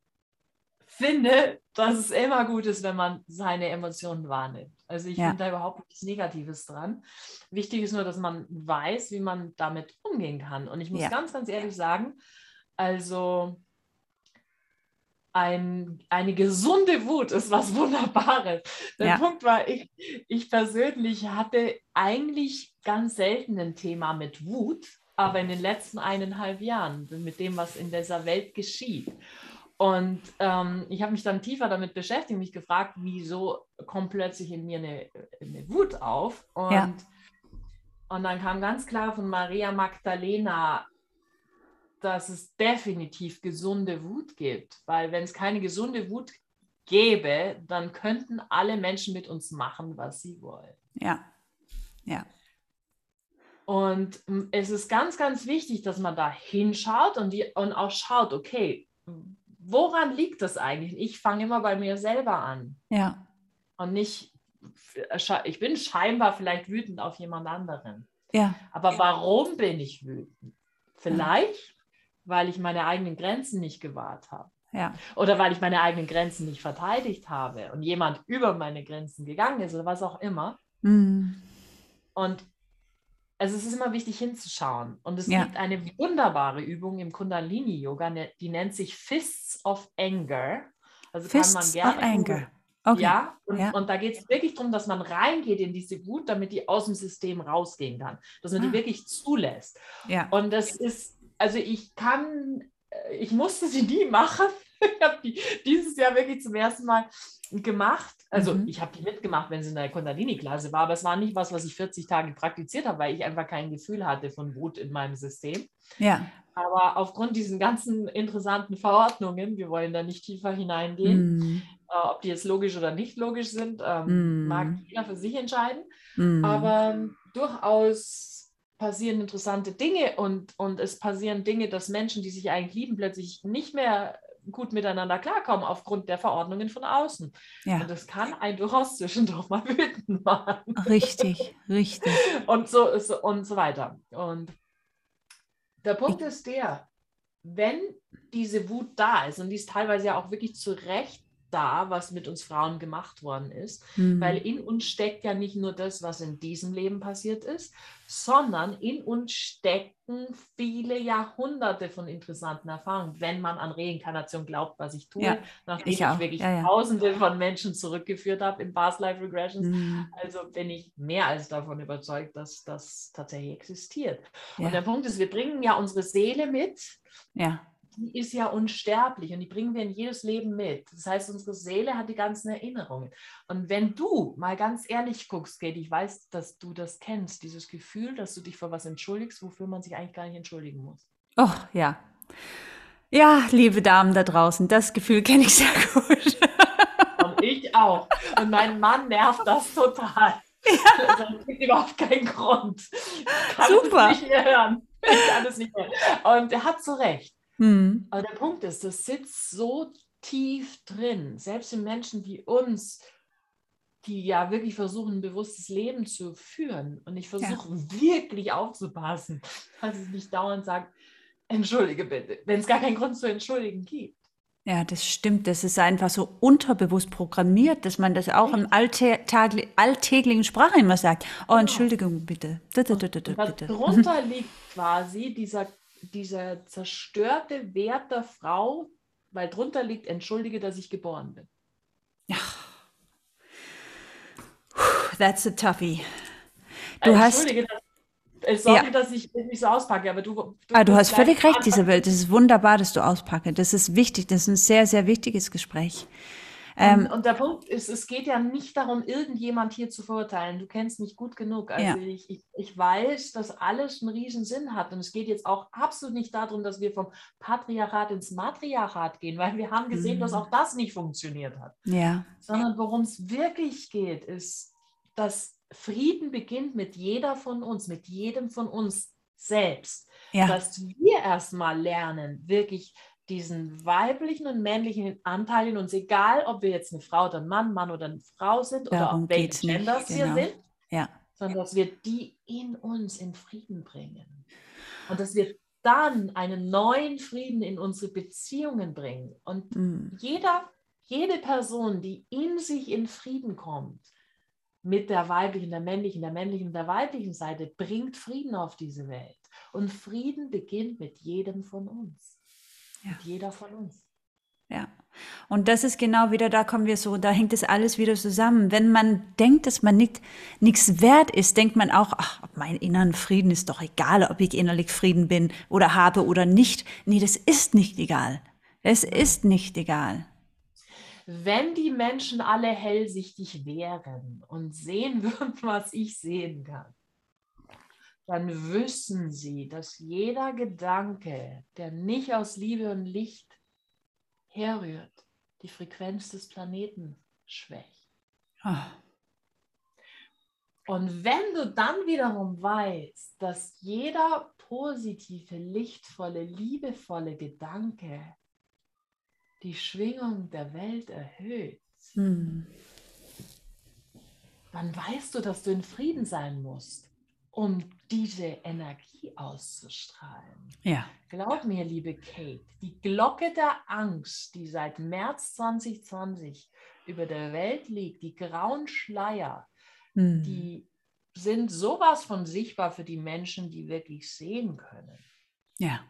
finde, dass es immer gut ist, wenn man seine Emotionen wahrnimmt. Also ich ja. finde da überhaupt nichts Negatives dran. Wichtig ist nur, dass man weiß, wie man damit umgehen kann. Und ich muss ja. ganz, ganz ehrlich sagen, also ein, eine gesunde Wut ist was Wunderbares. Der ja. Punkt war, ich, ich persönlich hatte eigentlich ganz selten ein Thema mit Wut, aber in den letzten eineinhalb Jahren mit dem, was in dieser Welt geschieht. Und ähm, ich habe mich dann tiefer damit beschäftigt, mich gefragt, wieso kommt plötzlich in mir eine, eine Wut auf. Und, ja. und dann kam ganz klar von Maria Magdalena, dass es definitiv gesunde Wut gibt. Weil wenn es keine gesunde Wut gäbe, dann könnten alle Menschen mit uns machen, was sie wollen. Ja, ja. Und es ist ganz, ganz wichtig, dass man da hinschaut und, die, und auch schaut, okay, woran liegt das eigentlich? Ich fange immer bei mir selber an. Ja. Und nicht, ich bin scheinbar vielleicht wütend auf jemand anderen. Ja. Aber warum bin ich wütend? Vielleicht, weil ich meine eigenen Grenzen nicht gewahrt habe. Ja. Oder weil ich meine eigenen Grenzen nicht verteidigt habe und jemand über meine Grenzen gegangen ist oder was auch immer. Mhm. Und also es ist immer wichtig hinzuschauen. Und es ja. gibt eine wunderbare Übung im Kundalini-Yoga, ne, die nennt sich Fists of Anger. Also Fists kann man gerne. Of Anger. Okay. Ja, und, ja. und da geht es wirklich darum, dass man reingeht in diese Wut, damit die aus dem System rausgehen kann. Dass man ah. die wirklich zulässt. Ja. Und das ist, also ich kann, äh, ich musste sie nie machen. Ich habe die dieses Jahr wirklich zum ersten Mal gemacht. Also mhm. ich habe die mitgemacht, wenn sie in der Kundalini-Klasse war, aber es war nicht was, was ich 40 Tage praktiziert habe, weil ich einfach kein Gefühl hatte von Wut in meinem System. Ja. Aber aufgrund diesen ganzen interessanten Verordnungen, wir wollen da nicht tiefer hineingehen, mhm. äh, ob die jetzt logisch oder nicht logisch sind, ähm, mhm. mag jeder für sich entscheiden. Mhm. Aber ähm, durchaus passieren interessante Dinge und, und es passieren Dinge, dass Menschen, die sich eigentlich lieben, plötzlich nicht mehr gut miteinander klarkommen aufgrund der Verordnungen von außen. Ja. Und das kann ein durchaus zwischendurch mal wütend machen. Richtig, richtig. Und so, und so weiter. Und der Punkt ist der, wenn diese Wut da ist, und die ist teilweise ja auch wirklich zu Recht da, was mit uns Frauen gemacht worden ist, mhm. weil in uns steckt ja nicht nur das, was in diesem Leben passiert ist, sondern in uns stecken viele Jahrhunderte von interessanten Erfahrungen, wenn man an Reinkarnation glaubt, was ich tue, ja, nachdem ich, ich wirklich ja, ja. Tausende von Menschen zurückgeführt habe in Past Life Regressions. Mhm. Also bin ich mehr als davon überzeugt, dass das tatsächlich existiert. Und der Punkt ist, wir bringen ja unsere Seele mit. Ja die ist ja unsterblich und die bringen wir in jedes Leben mit. Das heißt, unsere Seele hat die ganzen Erinnerungen. Und wenn du mal ganz ehrlich guckst, Kate, ich weiß, dass du das kennst, dieses Gefühl, dass du dich für was entschuldigst, wofür man sich eigentlich gar nicht entschuldigen muss. Oh, ja. Ja, liebe Damen da draußen, das Gefühl kenne ich sehr gut. Und ich auch. Und mein Mann nervt das total. Ja. Das gibt überhaupt keinen Grund. Ich kann Super. es nicht mehr hören. Ich kann es nicht mehr. Und er hat so recht. Mhm. Aber der Punkt ist, das sitzt so tief drin, selbst in Menschen wie uns, die ja wirklich versuchen, ein bewusstes Leben zu führen. Und ich versuche ja. wirklich aufzupassen, dass ich nicht dauernd sage, entschuldige bitte, wenn es gar keinen Grund zu entschuldigen gibt. Ja, das stimmt. Das ist einfach so unterbewusst programmiert, dass man das auch im alltäglichen Sprache immer sagt. Oh, genau. Entschuldigung, bitte. Und was drunter liegt quasi dieser dieser zerstörte Wert der Frau, weil drunter liegt, entschuldige, dass ich geboren bin. Ja. That's a toughie. Du entschuldige, hast. Dass, sorry, ja. dass ich mich so auspacke, aber du. Du, ah, du hast völlig recht, Isabel. Das ist wunderbar, dass du auspacke. Das ist wichtig. Das ist ein sehr, sehr wichtiges Gespräch. Ähm, und, der Punkt ist, es geht ja nicht darum, irgendjemand hier zu verurteilen. Du kennst mich gut genug. Also ja. ich, ich, ich weiß, dass alles einen riesen Sinn hat. Und es geht jetzt auch absolut nicht darum, dass wir vom Patriarchat ins Matriarchat gehen, weil wir haben gesehen, mhm. dass auch das nicht funktioniert hat. Ja. Sondern worum es wirklich geht, ist, dass Frieden beginnt mit jeder von uns, mit jedem von uns selbst. Ja. Dass wir erstmal lernen, wirklich diesen weiblichen und männlichen Anteil in uns, egal ob wir jetzt eine Frau oder ein Mann, Mann oder eine Frau sind oder Darum ob welche Genders genau. wir sind, ja. sondern dass wir die in uns in Frieden bringen. Und dass wir dann einen neuen Frieden in unsere Beziehungen bringen. Und mhm. jeder, jede Person, die in sich in Frieden kommt, mit der weiblichen, der männlichen, der männlichen, der weiblichen Seite, bringt Frieden auf diese Welt. Und Frieden beginnt mit jedem von uns. Ja. Mit jeder von uns. Ja. Und das ist genau wieder, da kommen wir so, da hängt es alles wieder zusammen. Wenn man denkt, dass man nicht nichts wert ist, denkt man auch, ach, mein inneren Frieden ist doch egal, ob ich innerlich Frieden bin oder habe oder nicht. Nee, das ist nicht egal. Es ist nicht egal. Wenn die Menschen alle hellsichtig wären und sehen würden, was ich sehen kann, dann wüssten sie, dass jeder Gedanke, der nicht aus Liebe und Licht herrührt, die Frequenz des Planeten schwächt. Ah. Und wenn du dann wiederum weißt, dass jeder positive, lichtvolle, liebevolle Gedanke die Schwingung der Welt erhöht, hm. dann weißt du, dass du in Frieden sein musst, um diese Energie auszustrahlen. Ja. Glaub mir, liebe Kate, die Glocke der Angst, die seit März 2020 über der Welt liegt, die grauen Schleier, hm. die sind sowas von sichtbar für die Menschen, die wirklich sehen können. Ja.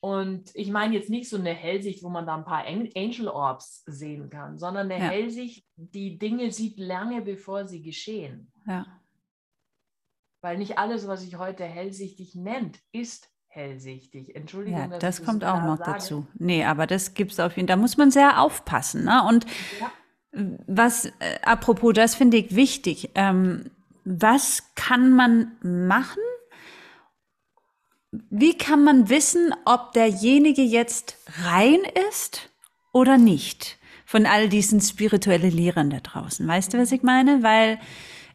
Und ich meine jetzt nicht so eine Hellsicht, wo man da ein paar Angel Orbs sehen kann, sondern eine ja. Hellsicht, die Dinge sieht lange bevor sie geschehen. Ja. Weil nicht alles, was sich heute hellsichtig nennt, ist hellsichtig. Entschuldigung. Ja, das kommt auch noch sage. dazu. Nee, aber das gibt es auf jeden Fall. Da muss man sehr aufpassen. Ne? Und ja. was, äh, apropos, das finde ich wichtig. Ähm, was kann man machen, wie kann man wissen, ob derjenige jetzt rein ist oder nicht? Von all diesen spirituellen Lehrern da draußen. Weißt du, was ich meine? Weil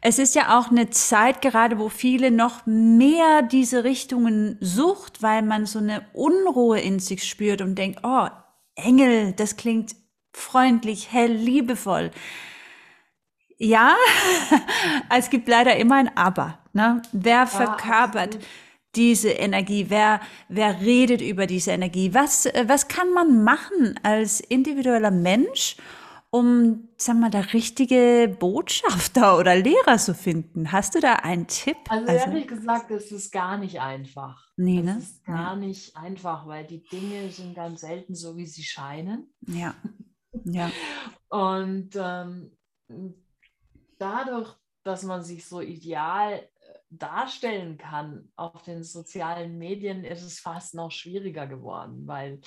es ist ja auch eine Zeit gerade, wo viele noch mehr diese Richtungen sucht, weil man so eine Unruhe in sich spürt und denkt, oh, Engel, das klingt freundlich, hell, liebevoll. Ja, es gibt leider immer ein Aber. Ne? Wer verkörpert? Ja, diese Energie? Wer, wer redet über diese Energie? Was, äh, was kann man machen als individueller Mensch, um, sagen wir, der richtige Botschafter oder Lehrer zu finden? Hast du da einen Tipp? Also, also ehrlich gesagt, es ist gar nicht einfach. Nee, ne? Es ist gar ja. nicht einfach, weil die Dinge sind ganz selten so, wie sie scheinen. Ja. Ja. Und ähm, dadurch, dass man sich so ideal darstellen kann auf den sozialen Medien, ist es fast noch schwieriger geworden, weil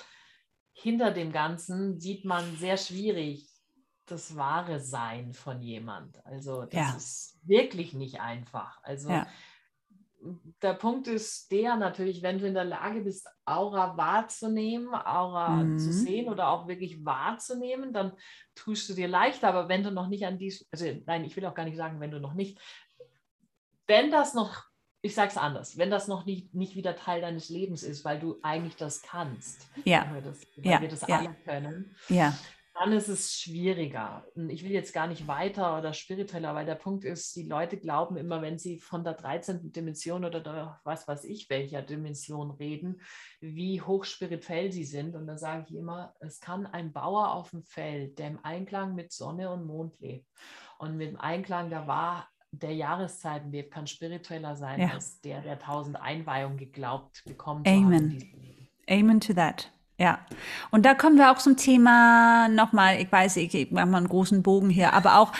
hinter dem Ganzen sieht man sehr schwierig das wahre Sein von jemand. Also das ja. ist wirklich nicht einfach. Also ja. der Punkt ist der natürlich, wenn du in der Lage bist, Aura wahrzunehmen, Aura mhm. zu sehen oder auch wirklich wahrzunehmen, dann tust du dir leichter. Aber wenn du noch nicht an dies, also nein, ich will auch gar nicht sagen, wenn du noch nicht, wenn das noch, ich sage es anders, wenn das noch nicht, nicht wieder Teil deines Lebens ist, weil du eigentlich das kannst, ja. weil, das, weil ja. wir das alle können, ja. Dann ist es schwieriger. Ich will jetzt gar nicht weiter oder spiritueller, weil der Punkt ist, die Leute glauben immer, wenn sie von der 13. Dimension oder der, was weiß ich, welcher Dimension reden, wie hochspirituell sie sind. Und dann sage ich immer, es kann ein Bauer auf dem Feld, der im Einklang mit Sonne und Mond lebt und mit dem Einklang der Wahrheit, der Jahreszeiten lebt, kann spiritueller sein ja. als der, der tausend Einweihungen geglaubt bekommt. Amen. Amen to that. Ja, und da kommen wir auch zum Thema nochmal, ich weiß, ich, ich mache mal einen großen Bogen hier, aber auch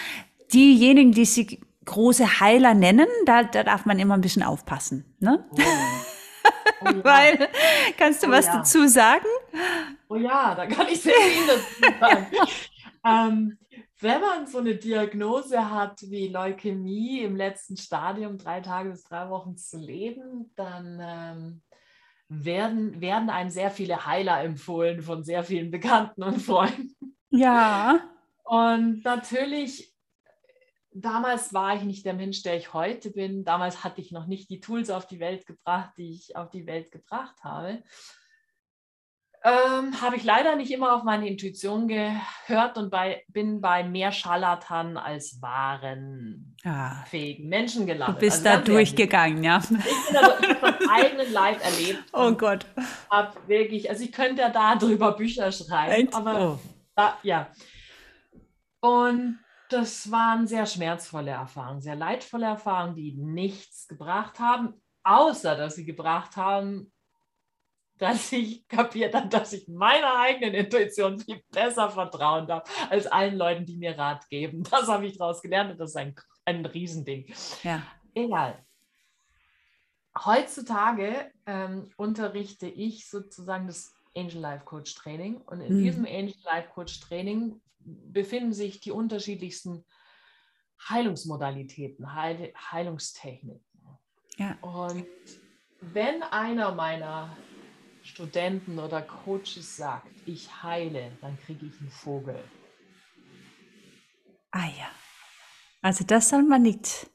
diejenigen, die sich große Heiler nennen, da, da darf man immer ein bisschen aufpassen. Ne? Oh. Oh ja. Weil, kannst du oh was ja. dazu sagen? Oh ja, da kann ich sehr viel dazu sagen. ähm, wenn man so eine Diagnose hat wie Leukämie im letzten Stadium, drei Tage bis drei Wochen zu leben, dann ähm, werden, werden einem sehr viele Heiler empfohlen von sehr vielen Bekannten und Freunden. Ja. Und natürlich, damals war ich nicht der Mensch, der ich heute bin. Damals hatte ich noch nicht die Tools auf die Welt gebracht, die ich auf die Welt gebracht habe ähm, habe ich leider nicht immer auf meine Intuition gehört und bei, bin bei mehr Scharlatan als wahren ah, fähigen Menschen gelandet. Du bist also da durchgegangen, ja. Ich bin da ich von eigenen Leib erlebt. Oh Gott. Hab wirklich, also ich könnte ja da drüber Bücher schreiben, Echt? aber oh. da, ja. Und das waren sehr schmerzvolle Erfahrungen, sehr leidvolle Erfahrungen, die nichts gebracht haben, außer dass sie gebracht haben, dass ich kapiert habe, dass ich meiner eigenen Intuition viel besser vertrauen darf als allen Leuten, die mir Rat geben. Das habe ich daraus gelernt und das ist ein, ein Riesending. Ja. Egal. Heutzutage ähm, unterrichte ich sozusagen das Angel Life Coach Training und in mhm. diesem Angel Life Coach Training befinden sich die unterschiedlichsten Heilungsmodalitäten, Heil Heilungstechniken. Ja. Und wenn einer meiner Studenten oder Coaches sagt, ich heile, dann kriege ich einen Vogel. Ah ja. Also das soll man nicht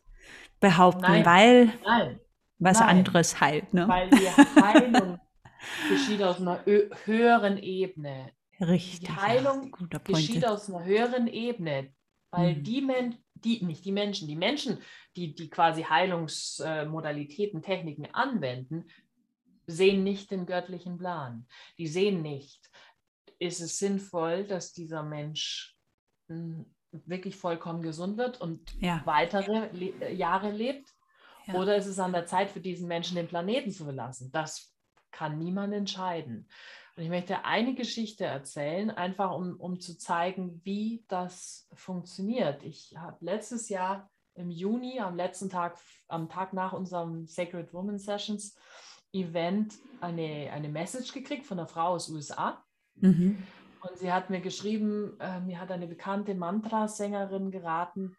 behaupten, nein, weil nein, was nein, anderes heilt. Ne? Weil die Heilung geschieht aus einer höheren Ebene. Richtig. Die Heilung ja, geschieht aus einer höheren Ebene, weil mhm. die Menschen, die, nicht die Menschen, die Menschen, die, die quasi Heilungsmodalitäten, Techniken anwenden, sehen nicht den göttlichen Plan. Die sehen nicht, ist es sinnvoll, dass dieser Mensch hm, wirklich vollkommen gesund wird und ja. weitere Le äh, Jahre lebt? Ja. Oder ist es an der Zeit für diesen Menschen, den Planeten zu verlassen? Das kann niemand entscheiden. Und ich möchte eine Geschichte erzählen, einfach um, um zu zeigen, wie das funktioniert. Ich habe letztes Jahr im Juni, am letzten Tag, am Tag nach unserem Sacred Woman Sessions Event, eine, eine Message gekriegt von einer Frau aus USA. Mhm. Und sie hat mir geschrieben, äh, mir hat eine bekannte Mantra-Sängerin geraten,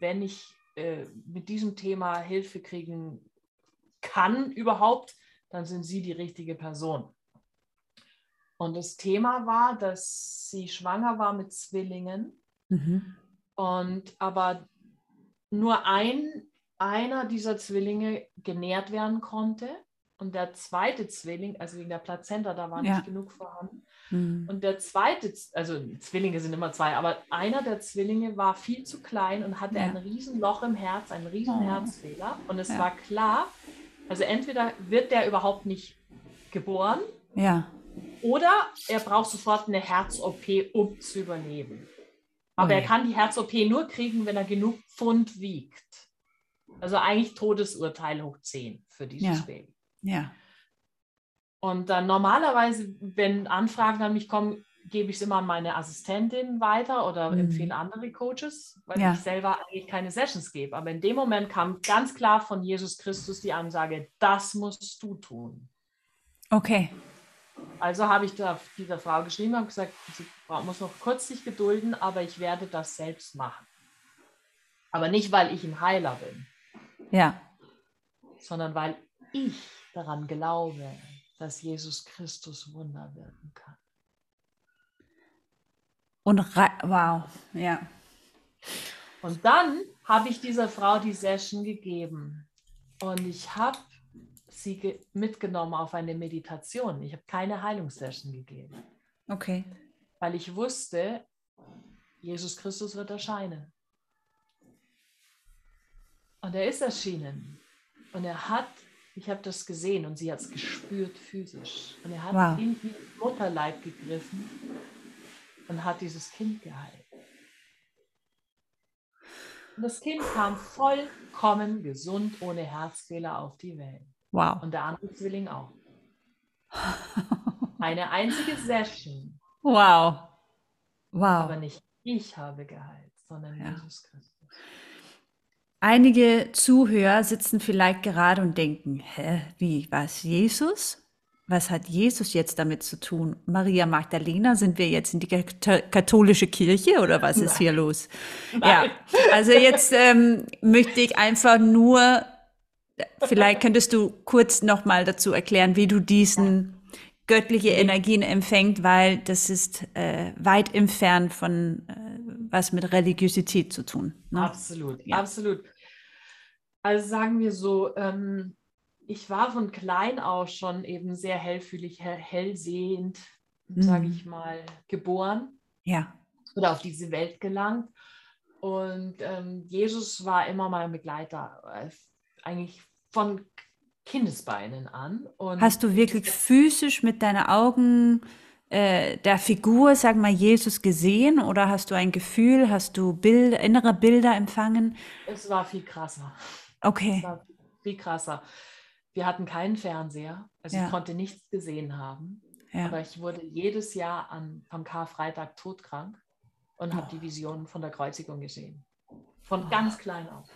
wenn ich äh, mit diesem Thema Hilfe kriegen kann überhaupt, dann sind Sie die richtige Person. Und das Thema war, dass sie schwanger war mit Zwillingen mhm. und aber nur ein, einer dieser Zwillinge genährt werden konnte und der zweite Zwilling, also wegen der Plazenta, da war ja. nicht genug vorhanden. Mhm. Und der zweite, also Zwillinge sind immer zwei, aber einer der Zwillinge war viel zu klein und hatte ja. ein Riesenloch im Herz, einen riesen oh. Herzfehler. Und es ja. war klar, also entweder wird der überhaupt nicht geboren. Ja. Oder er braucht sofort eine Herz-OP, um zu überleben. Aber okay. er kann die Herz-OP nur kriegen, wenn er genug Pfund wiegt. Also eigentlich Todesurteil hoch 10 für dieses ja. Baby. Ja. Und dann normalerweise, wenn Anfragen an mich kommen, gebe ich es immer an meine Assistentin weiter oder mhm. empfehle andere Coaches, weil ja. ich selber eigentlich keine Sessions gebe. Aber in dem Moment kam ganz klar von Jesus Christus die Ansage, das musst du tun. Okay. Also habe ich da dieser Frau geschrieben und gesagt, sie muss noch kurz sich gedulden, aber ich werde das selbst machen. Aber nicht, weil ich ein Heiler bin. Ja. Sondern weil ich daran glaube, dass Jesus Christus Wunder wirken kann. Und wow, ja. Und dann habe ich dieser Frau die Session gegeben. Und ich habe sie mitgenommen auf eine Meditation. Ich habe keine Heilungssession gegeben. Okay. Weil ich wusste, Jesus Christus wird erscheinen. Und er ist erschienen. Und er hat, ich habe das gesehen und sie hat es gespürt physisch. Und er hat wow. in ihr Mutterleib gegriffen und hat dieses Kind geheilt. Und das Kind kam vollkommen gesund, ohne Herzfehler auf die Welt. Wow. Und der andere Zwilling auch. Eine einzige Session. Wow. Wow. Aber nicht ich habe geheilt, sondern ja. Jesus Christus. Einige Zuhörer sitzen vielleicht gerade und denken, hä, wie, was, Jesus? Was hat Jesus jetzt damit zu tun? Maria Magdalena, sind wir jetzt in die katholische Kirche oder was ist hier los? Nein. Ja, also jetzt ähm, möchte ich einfach nur Vielleicht könntest du kurz nochmal dazu erklären, wie du diesen göttliche Energien empfängt, weil das ist äh, weit entfernt von äh, was mit Religiosität zu tun. Ne? Absolut, ja. absolut. Also sagen wir so, ähm, ich war von klein auf schon eben sehr hellfühlig, hellsehend, mhm. sage ich mal, geboren. Ja. Oder auf diese Welt gelangt. Und ähm, Jesus war immer mein Begleiter eigentlich von Kindesbeinen an. Und Hast du wirklich physisch mit deinen Augen äh, der Figur, sag mal, Jesus gesehen oder hast du ein Gefühl, hast du Bild, innere Bilder empfangen? Es war viel krasser. Okay. Viel krasser. wir hatten keinen Fernseher, also ja. ich konnte nichts gesehen haben. Ja. Aber ich wurde jedes Jahr an, am Karfreitag todkrank und oh. habe die Visionen von der Kreuzigung gesehen. Von oh. ganz klein auf.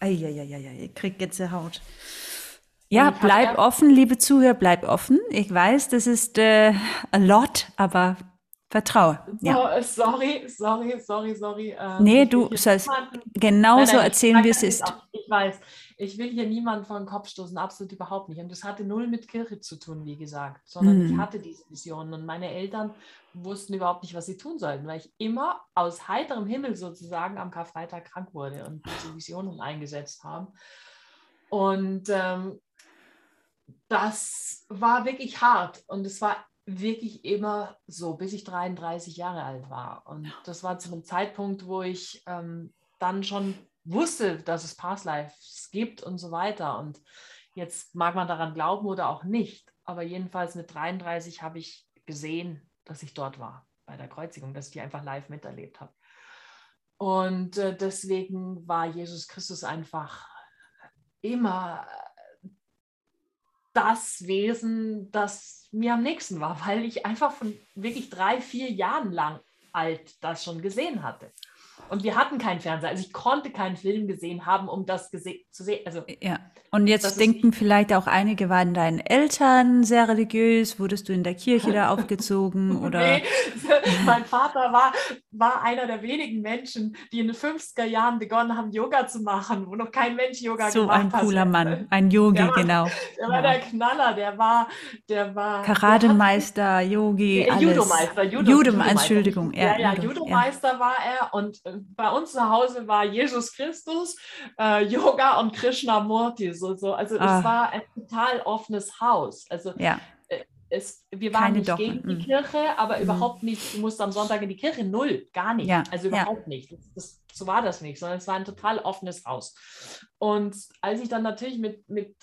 Eieieiei, ich krieg Gänsehaut. Ja, bleib offen, liebe Zuhörer, bleib offen. Ich weiß, das ist äh, a lot, aber vertraue. Ja. Oh, sorry, sorry, sorry, sorry. Ähm, nee, du sollst genauso erzählen, wie es ist. Auch, ich weiß, ich will hier niemanden vor den Kopf stoßen, absolut überhaupt nicht. Und das hatte null mit Kirche zu tun, wie gesagt, sondern hm. ich hatte diese Visionen und meine Eltern wussten überhaupt nicht, was sie tun sollten, weil ich immer aus heiterem Himmel sozusagen am Karfreitag krank wurde und diese Visionen eingesetzt haben. Und ähm, das war wirklich hart und es war wirklich immer so, bis ich 33 Jahre alt war. Und das war zu einem Zeitpunkt, wo ich ähm, dann schon wusste, dass es Past Lives gibt und so weiter. Und jetzt mag man daran glauben oder auch nicht, aber jedenfalls mit 33 habe ich gesehen, dass ich dort war bei der Kreuzigung, dass ich die einfach live miterlebt habe. Und äh, deswegen war Jesus Christus einfach immer das Wesen, das mir am nächsten war, weil ich einfach von wirklich drei, vier Jahren lang alt das schon gesehen hatte. Und wir hatten keinen Fernseher. Also ich konnte keinen Film gesehen haben, um das zu sehen. Also, ja. Und jetzt denken vielleicht auch einige, waren deine Eltern sehr religiös? Wurdest du in der Kirche da aufgezogen? Oder? Nee, mein Vater war, war einer der wenigen Menschen, die in den 50er Jahren begonnen haben, Yoga zu machen, wo noch kein Mensch Yoga so gemacht hat. So ein cooler hat. Mann, ein Yogi, der war, genau. Der war ja. der Knaller, der war, der war. Karademeister, Yogi, alles. Judomeister, Judo, Judomeister. Entschuldigung. Ja, ja, ja Judomeister war er und äh, bei uns zu Hause war Jesus Christus, äh, Yoga und Krishnamurti. So, so. Also ah. es war ein total offenes Haus. Also ja. Äh, es, wir waren Keine nicht Dochen. gegen die mhm. Kirche, aber mhm. überhaupt nicht, du musst am Sonntag in die Kirche, null, gar nicht. Ja. Also überhaupt ja. nicht. Das, das, so war das nicht, sondern es war ein total offenes Haus. Und als ich dann natürlich mit, mit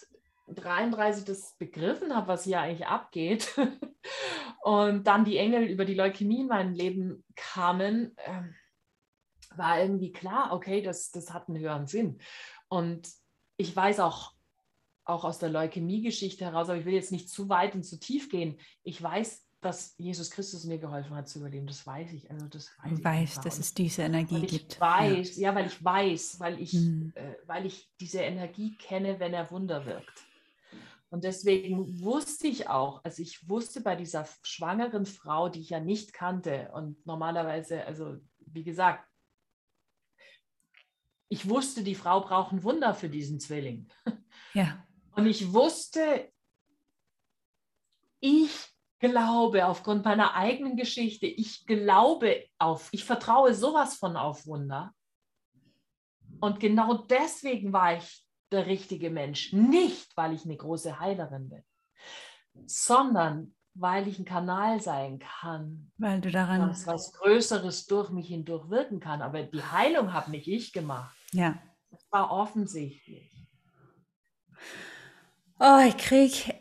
33 das begriffen habe, was hier eigentlich abgeht, und dann die Engel über die Leukämie in mein Leben kamen, äh, war irgendwie klar, okay, das, das hat einen höheren Sinn. Und ich weiß auch, auch aus der Leukämie-Geschichte heraus, aber ich will jetzt nicht zu weit und zu tief gehen. Ich weiß, dass Jesus Christus mir geholfen hat zu überleben. Das weiß ich. Also das weiß ich weiß, dass es diese Energie ich gibt. Weiß, ja. ja. weil ich weiß, weil ich, hm. äh, weil ich diese Energie kenne, wenn er Wunder wirkt. Und deswegen wusste ich auch, also ich wusste bei dieser schwangeren Frau, die ich ja nicht kannte und normalerweise, also wie gesagt, ich wusste, die Frau braucht ein Wunder für diesen Zwilling. Ja. Und ich wusste, ich glaube aufgrund meiner eigenen Geschichte, ich glaube auf, ich vertraue sowas von auf Wunder. Und genau deswegen war ich der richtige Mensch. Nicht, weil ich eine große Heilerin bin, sondern weil ich ein Kanal sein kann. Weil du daran. Dass was Größeres durch mich hindurch wirken kann. Aber die Heilung habe nicht ich gemacht. Ja. Das war offensichtlich. Oh, ich kriege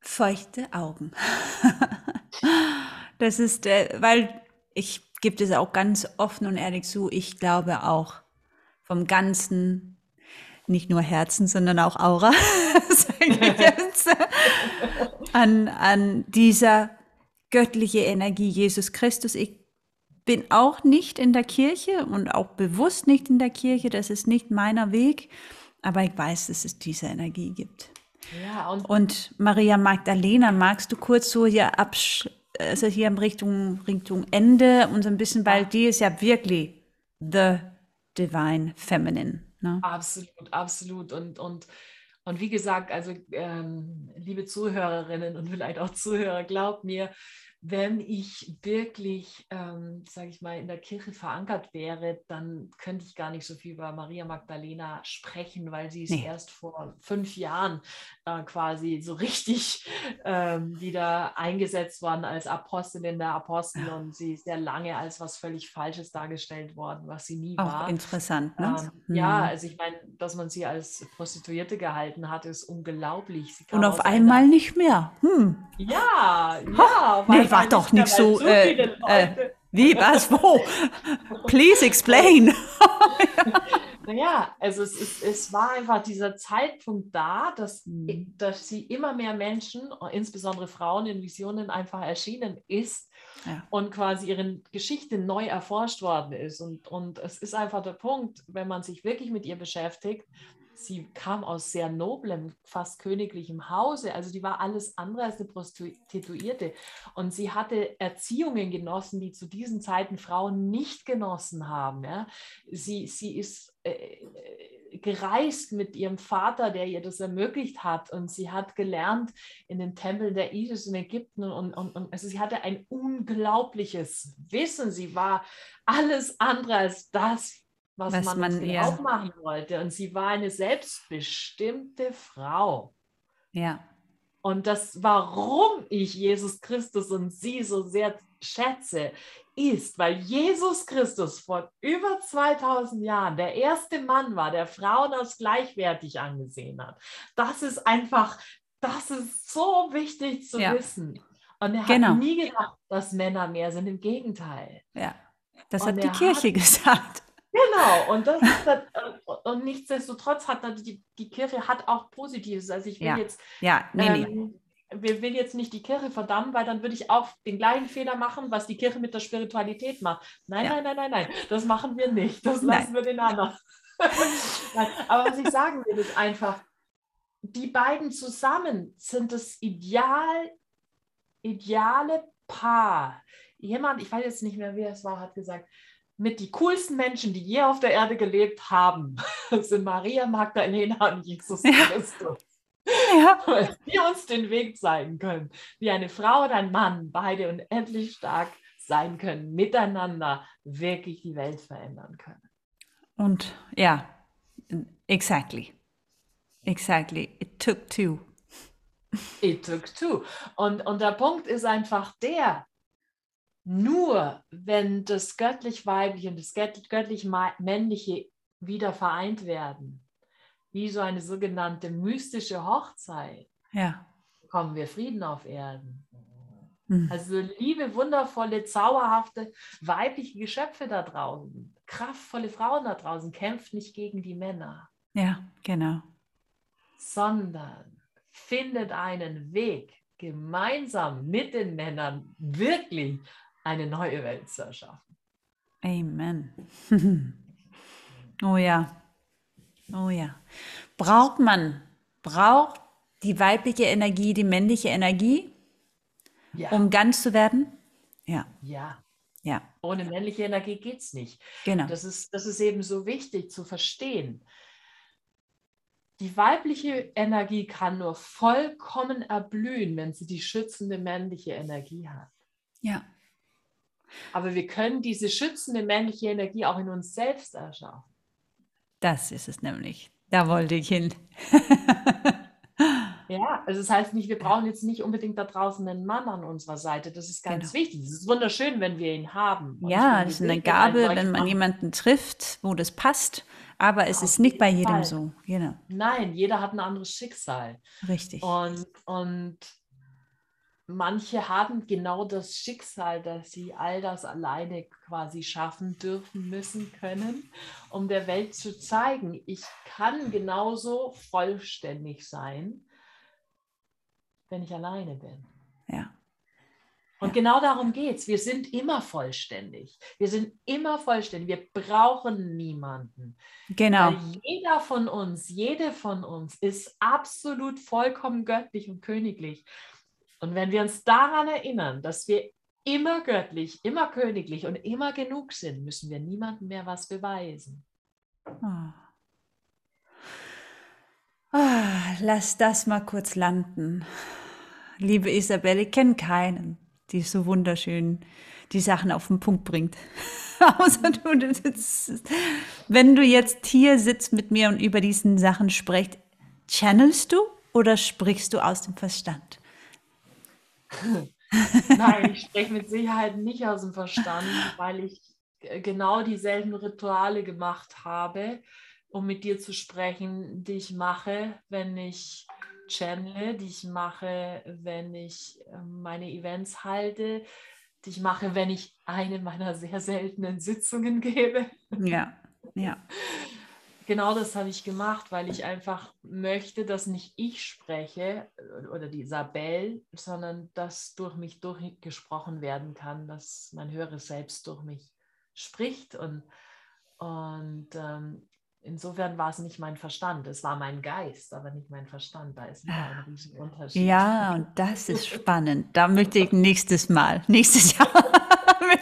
feuchte Augen. das ist, äh, weil ich gebe es auch ganz offen und ehrlich zu, ich glaube auch vom ganzen, nicht nur Herzen, sondern auch Aura, an, an dieser göttliche Energie Jesus Christus. Ich bin auch nicht in der Kirche und auch bewusst nicht in der Kirche. Das ist nicht meiner Weg. Aber ich weiß, dass es diese Energie gibt. Ja, und, und Maria Magdalena, magst du kurz so hier absch also hier in Richtung, Richtung Ende und so ein bisschen, weil die ist ja wirklich the divine feminine. Ne? Absolut, absolut. Und, und, und wie gesagt, also ähm, liebe Zuhörerinnen und vielleicht auch Zuhörer, glaubt mir, wenn ich wirklich, ähm, sage ich mal, in der Kirche verankert wäre, dann könnte ich gar nicht so viel über Maria Magdalena sprechen, weil sie ist nee. erst vor fünf Jahren äh, quasi so richtig ähm, wieder eingesetzt worden als Apostelin der Apostel und sie ist sehr lange als was völlig Falsches dargestellt worden, was sie nie Auch war. Interessant, ne? Ähm, hm. Ja, also ich meine, dass man sie als Prostituierte gehalten hat, ist unglaublich. und auf einmal nicht mehr. Hm. Ja, ja. Nee, war doch nicht so. Äh, äh, wie, was, wo? Please explain. Naja, also es, ist, es war einfach dieser Zeitpunkt da, dass, dass sie immer mehr Menschen, insbesondere Frauen in Visionen einfach erschienen ist ja. und quasi ihre Geschichte neu erforscht worden ist. Und, und es ist einfach der Punkt, wenn man sich wirklich mit ihr beschäftigt, sie kam aus sehr noblem, fast königlichem Hause. Also die war alles andere als eine Prostituierte. Und sie hatte Erziehungen genossen, die zu diesen Zeiten Frauen nicht genossen haben. Ja. Sie, sie ist äh, äh, gereist mit ihrem Vater, der ihr das ermöglicht hat. Und sie hat gelernt in den Tempeln der Isis in Ägypten. Und, und, und also sie hatte ein unglaubliches Wissen. Sie war alles andere als das, was, was man, man ja. auch machen wollte. Und sie war eine selbstbestimmte Frau. Ja. Und das, warum ich Jesus Christus und sie so sehr schätze, ist, weil Jesus Christus vor über 2000 Jahren der erste Mann war, der Frauen als gleichwertig angesehen hat. Das ist einfach, das ist so wichtig zu ja. wissen. Und er genau. hat nie gedacht, dass Männer mehr sind. Im Gegenteil. Ja, das und hat die Kirche hat, gesagt. Genau, und, das, das, und nichtsdestotrotz hat die, die Kirche hat auch Positives. Also ich will ja. jetzt, ja, nee, ähm, nee. wir will jetzt nicht die Kirche verdammen, weil dann würde ich auch den gleichen Fehler machen, was die Kirche mit der Spiritualität macht. Nein, ja. nein, nein, nein, nein, das machen wir nicht. Das lassen nein. wir den anderen. aber was ich sagen will, ist einfach, die beiden zusammen sind das ideal, ideale Paar. Jemand, ich weiß jetzt nicht mehr, wer es war, hat gesagt, mit die coolsten Menschen, die je auf der Erde gelebt haben, sind Maria Magdalena und Jesus ja. Christus. Ja. Weil die uns den Weg zeigen können, wie eine Frau und ein Mann beide unendlich stark sein können, miteinander wirklich die Welt verändern können. Und ja, exactly. Exactly. It took two. It took two. Und, und der Punkt ist einfach der, nur wenn das göttlich-weibliche und das göttlich-männliche wieder vereint werden, wie so eine sogenannte mystische Hochzeit, ja. bekommen wir Frieden auf Erden. Mhm. Also liebe, wundervolle, zauberhafte weibliche Geschöpfe da draußen, kraftvolle Frauen da draußen, kämpft nicht gegen die Männer. Ja, genau. Sondern findet einen Weg, gemeinsam mit den Männern wirklich eine neue Welt zu erschaffen. Amen. oh ja. Oh ja. Braucht man, braucht die weibliche Energie, die männliche Energie, ja. um ganz zu werden? Ja. Ja. Ja. Ohne männliche Energie geht es nicht. Genau. Das ist, das ist eben so wichtig zu verstehen. Die weibliche Energie kann nur vollkommen erblühen, wenn sie die schützende männliche Energie hat. Ja. Aber wir können diese schützende männliche Energie auch in uns selbst erschaffen. Das ist es nämlich. Da wollte ich hin. ja, also das heißt nicht, wir brauchen jetzt nicht unbedingt da draußen einen Mann an unserer Seite. Das ist ganz genau. wichtig. Es ist wunderschön, wenn wir ihn haben. Und ja, das ist eine Gabe, wenn man jemanden trifft, wo das passt. Aber es Auf ist nicht bei jedem Fall. so. Genau. Nein, jeder hat ein anderes Schicksal. Richtig. Und, und manche haben genau das Schicksal, dass sie all das alleine quasi schaffen dürfen, müssen, können, um der Welt zu zeigen, ich kann genauso vollständig sein, wenn ich alleine bin. Ja. Und genau darum geht es. Wir sind immer vollständig. Wir sind immer vollständig. Wir brauchen niemanden. Genau. Weil jeder von uns, jede von uns ist absolut vollkommen göttlich und königlich. Und wenn wir uns daran erinnern, dass wir immer göttlich, immer königlich und immer genug sind, müssen wir niemandem mehr was beweisen. Oh. Oh, lass das mal kurz landen. Liebe Isabelle, ich kenne keinen, die so wunderschön die Sachen auf den Punkt bringt. Außer du, wenn du jetzt hier sitzt mit mir und über diesen Sachen sprichst, channelst du oder sprichst du aus dem Verstand? Nein, ich spreche mit Sicherheit nicht aus dem Verstand, weil ich genau dieselben Rituale gemacht habe, um mit dir zu sprechen, die ich mache, wenn ich channele, die ich mache, wenn ich ähm, meine Events halte, die ich mache, wenn ich eine meiner sehr seltenen Sitzungen gebe. Ja, ja. genau das habe ich gemacht, weil ich einfach möchte, dass nicht ich spreche äh, oder die Isabel, sondern dass durch mich durchgesprochen werden kann, dass mein höheres Selbst durch mich spricht. Und, und ähm, insofern war es nicht mein Verstand, es war mein Geist, aber nicht mein Verstand. Da ist ein Ah. riesen Unterschied. Ja, und das ist spannend. Da möchte ich nächstes Mal, nächstes Jahr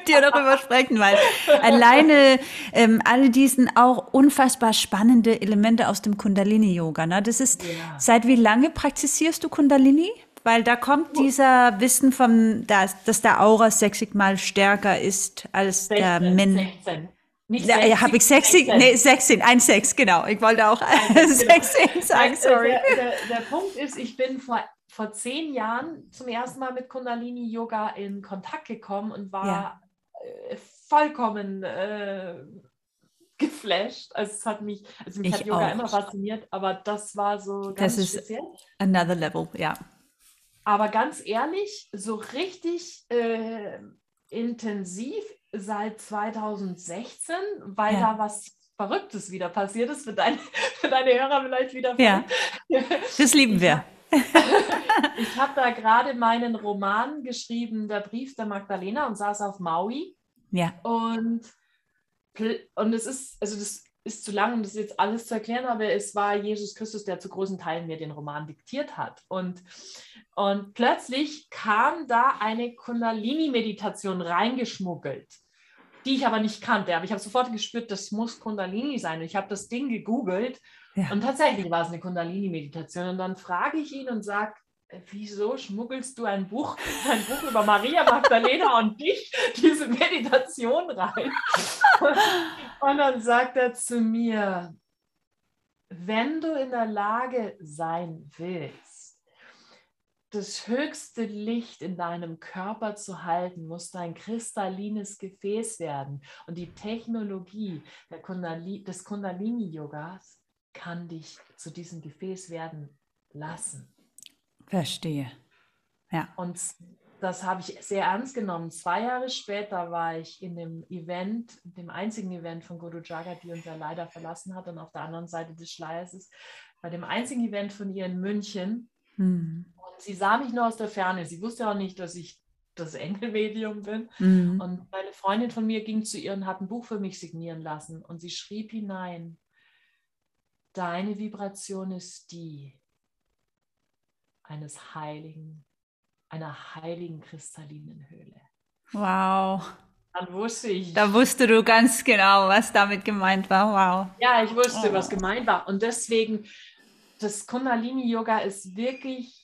mit dir darüber sprechen, weil alleine ähm, all diesen auch unfassbar spannende Elemente aus dem Kundalini-Yoga. Ne? Das ist, Ja. seit wie lange praktizierst du Kundalini? Weil da kommt dieser Wissen vom, dass, dass der Aura 60 mal stärker ist als der 16, Men. 16. Nicht Ja, 60, habe ich 60? 16. Nee, 16, 1, 6, genau. Ich wollte auch 16 sagen, Nein, sorry. Der, der, der Punkt ist, ich bin vor, vor zehn Jahren zum ersten Mal mit Kundalini Yoga in Kontakt gekommen und war äh, vollkommen äh, geflasht. Also es hat mich, also mich Ich hat Yoga auch. immer fasziniert, aber das war so ganz Das ist- speziell. Another level, ja. Aber ganz ehrlich, so richtig äh, intensiv seit 2016, weil Ja. da was Verrücktes wieder passiert ist, für deine, für deine Hörer vielleicht wieder Ja. Das lieben wir. Ich habe da gerade meinen Roman geschrieben, Der Brief der Magdalena, und saß auf Maui. Ja. Und, und es ist, also das ist zu lang, um das jetzt alles zu erklären, aber es war Jesus Christus, der zu großen Teilen mir den Roman diktiert hat. Und, und plötzlich kam da eine Kundalini-Meditation reingeschmuggelt, die ich aber nicht kannte. Aber ich habe sofort gespürt, das muss Kundalini sein. Und ich habe das Ding gegoogelt Ja. und tatsächlich war es eine Kundalini-Meditation. Und dann frage ich ihn und sage, wieso schmuggelst du ein Buch, ein Buch über Maria Magdalena und dich, diese Meditation rein? Und dann sagt er zu mir, wenn du in der Lage sein willst, das höchste Licht in deinem Körper zu halten, muss dein kristallines Gefäß werden. Und die Technologie Kundali, des Kundalini-Yogas kann dich zu diesem Gefäß werden lassen. Verstehe. Ja. Und das habe ich sehr ernst genommen. Zwei Jahre später war ich in dem Event, dem einzigen Event von Guru Jagat, die uns ja leider verlassen hat und auf der anderen Seite des Schleiers ist, bei dem einzigen Event von ihr in München. Mhm. Und sie sah mich nur aus der Ferne. Sie wusste auch nicht, dass ich das Engelmedium bin. Mhm. Und eine Freundin von mir ging zu ihr und hat ein Buch für mich signieren lassen. Und sie schrieb hinein, deine Vibration ist die eines heiligen, einer heiligen kristallinen Höhle. Wow. Dann wusste ich, Da wusste du ganz genau, was damit gemeint war. Wow. ja, ich wusste, Oh. was gemeint war. Und deswegen, das Kundalini-Yoga ist wirklich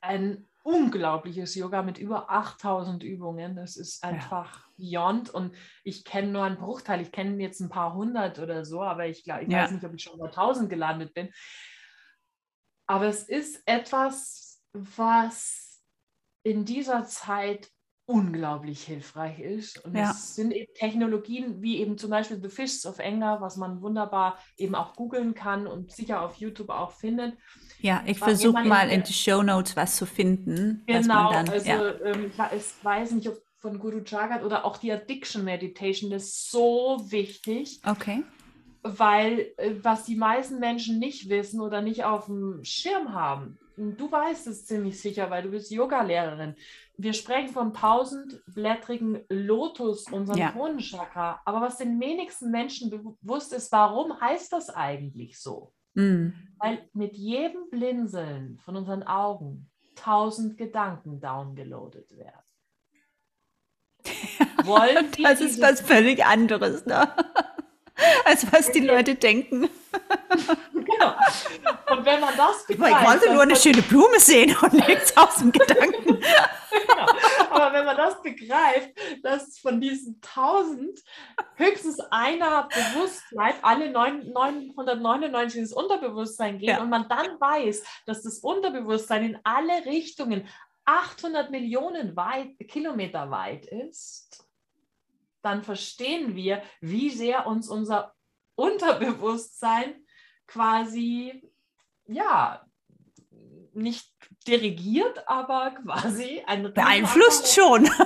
ein unglaubliches Yoga mit über 8000 Übungen. Das ist einfach beyond. Und ich kenne nur einen Bruchteil. Ich kenne jetzt ein paar hundert oder so, aber ich, glaub, ich Ja. weiß nicht, ob ich schon über 1000 gelandet bin. Aber es ist etwas, was in dieser Zeit unglaublich hilfreich ist. Und Ja. es sind eben Technologien wie eben zum Beispiel The Fish of Anger, was man wunderbar eben auch googeln kann und sicher auf YouTube auch findet. Ja, ich versuche mal in die Show Notes was zu finden. Genau, dann, also ja. ähm, ich weiß nicht, ob von Guru Jagat oder auch die Addiction Meditation, das ist so wichtig, Okay. Weil äh, was die meisten Menschen nicht wissen oder nicht auf dem Schirm haben, du weißt es ziemlich sicher, weil du bist Yoga-Lehrerin. Wir sprechen vom tausendblättrigen Lotus, unserem Ja. Kronenchakra. Aber was den wenigsten Menschen bewusst ist, warum heißt das eigentlich so? Mhm. Weil mit jedem Blinzeln von unseren Augen tausend Gedanken downgeloadet werden. Wollen Das ist was völlig anderes, ne? als was die Leute denken. Genau. Und wenn man das Ich begreift, wollte dann nur eine schöne Blume sehen und nichts aus dem Gedanken. Genau. Aber wenn man das begreift, dass von diesen 1000 höchstens einer bewusst bleibt, alle neun- 999 ins Unterbewusstsein gehen Ja. und man dann weiß, dass das Unterbewusstsein in alle Richtungen 800 Millionen weit, Kilometer weit ist, dann verstehen wir, wie sehr uns unser Unterbewusstsein quasi, ja, nicht dirigiert, aber quasi ein beeinflusst schon.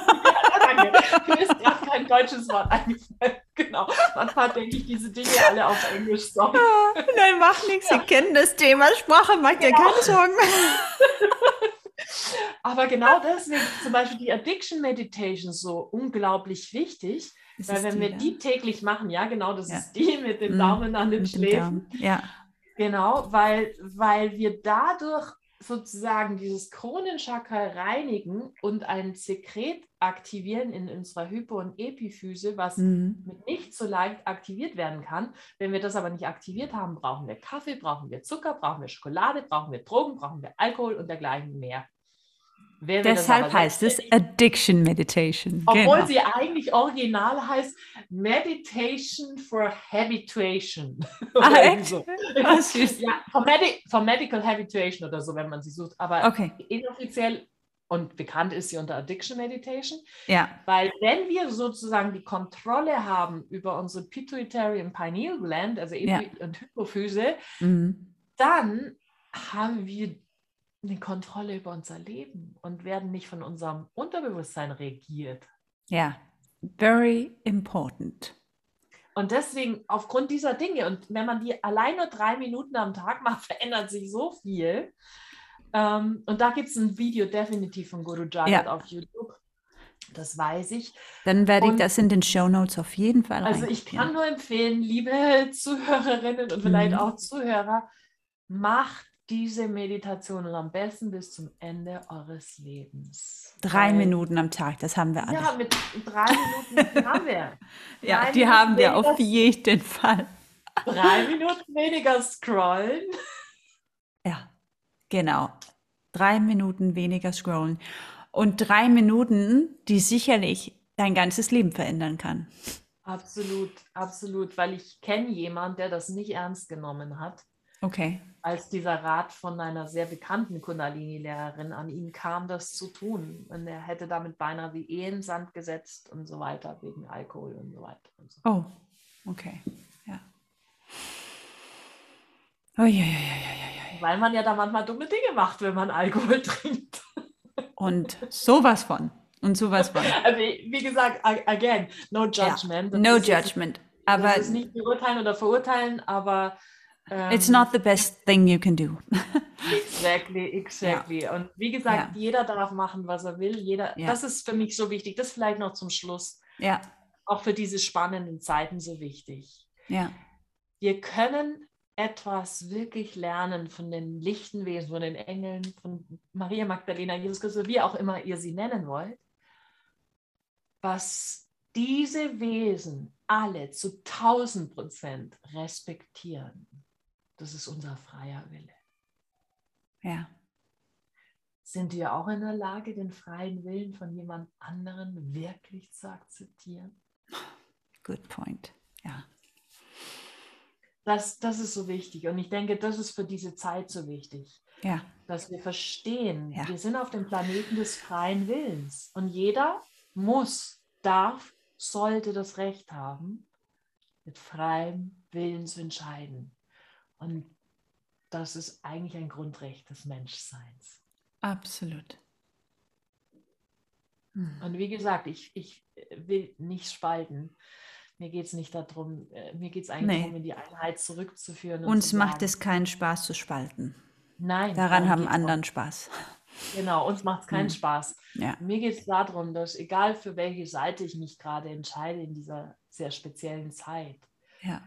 Ja, danke. Mir ist gerade kein deutsches Wort eingefallen. Genau. Manchmal denke ich diese Dinge alle auf Englisch. Sorry. Nein, macht nichts. Sie kennen das Thema Sprache, macht ja keine Sorgen. Aber genau deswegen zum Beispiel die Addiction Meditation so unglaublich wichtig. Ist weil wenn die, wir ja? die täglich machen, ja genau, das ja. ist die mit dem mhm. Daumen an den Schläfen. Ja. Genau, weil, weil wir dadurch sozusagen dieses Kronenchakra reinigen und ein Sekret aktivieren in unserer Hypo- und Epiphyse, was mhm. mit nicht so leicht aktiviert werden kann. Wenn wir das aber nicht aktiviert haben, brauchen wir Kaffee, brauchen wir Zucker, brauchen wir Schokolade, brauchen wir Drogen, brauchen wir Alkohol und dergleichen mehr. Deshalb heißt es Addiction Meditation. Obwohl genau. sie eigentlich original heißt Meditation for Habituation. Ah, echt? So. Ah, ja, for, Medi for, Medical Habituation oder so, wenn man sie sucht. Aber okay. inoffiziell und bekannt ist sie unter Addiction Meditation. Ja. Weil wenn wir sozusagen die Kontrolle haben über unsere Pituitary und Pineal Gland, also ja. und Hypophyse, mhm. dann haben wir eine Kontrolle über unser Leben und werden nicht von unserem Unterbewusstsein regiert. Ja, very important. Und deswegen, aufgrund dieser Dinge, und wenn man die allein nur drei Minuten am Tag macht, verändert sich so viel. Ähm, und da gibt es ein Video definitiv von Guru Jagat ja. auf YouTube. Das weiß ich. Dann werde ich und, das in den Show Notes auf jeden Fall Also ich kann nur empfehlen, liebe Zuhörerinnen und vielleicht mhm. auch Zuhörer, macht diese Meditation und am besten bis zum Ende eures Lebens. Drei Weil, Minuten am Tag, das haben wir alle. Ja, mit drei Minuten haben wir. ja, drei die Minuten haben wir auf jeden Fall. drei Minuten weniger scrollen. Ja, genau. Drei Minuten weniger scrollen. Und drei Minuten, die sicherlich dein ganzes Leben verändern kann. Absolut, absolut, weil ich kenne jemanden, der das nicht ernst genommen hat. Okay als dieser Rat von einer sehr bekannten Kundalini-Lehrerin an ihn kam, das zu tun. Und er hätte damit beinahe die Ehe in Sand gesetzt und so weiter, wegen Alkohol und so weiter. Und so. Oh, okay, ja. Oh, ja, ja, ja, ja, Weil man ja da manchmal dumme Dinge macht, wenn man Alkohol trinkt. Und sowas von. Und sowas von. Also, wie gesagt, again, no judgment. Ja, no judgment. aber das ist nicht beurteilen oder verurteilen, aber ähm, It's not the best thing you can do. exactly, exactly. Ja. Und wie gesagt, ja. jeder darf machen, was er will. Jeder, ja. das ist für mich so wichtig. Das vielleicht noch zum Schluss. Ja. Auch für diese spannenden Zeiten so wichtig. Ja. Wir können etwas wirklich lernen von den lichten Wesen, von den Engeln, von Maria Magdalena, Jesus Christus, wie auch immer ihr sie nennen wollt, was diese Wesen alle zu 1000 Prozent respektieren. Das ist unser freier Wille. Ja. Sind wir auch in der Lage, den freien Willen von jemand anderen wirklich zu akzeptieren? Good point. Ja. Das, das ist so wichtig. Und ich denke, das ist für diese Zeit so wichtig. Ja. Dass wir verstehen, ja. wir sind auf dem Planeten des freien Willens. Und jeder muss, darf, sollte das Recht haben, mit freiem Willen zu entscheiden. Und das ist eigentlich ein Grundrecht des Menschseins. Absolut. Hm. Und wie gesagt, ich, ich will nicht spalten. Mir geht es nicht darum, äh, mir geht es eigentlich nee. darum, in die Einheit zurückzuführen. Uns zu macht es keinen Spaß zu spalten. Nein. Daran haben anderen auch. Spaß. Genau, uns macht es keinen hm. Spaß. Ja. Mir geht es darum, dass egal für welche Seite ich mich gerade entscheide in dieser sehr speziellen Zeit, ja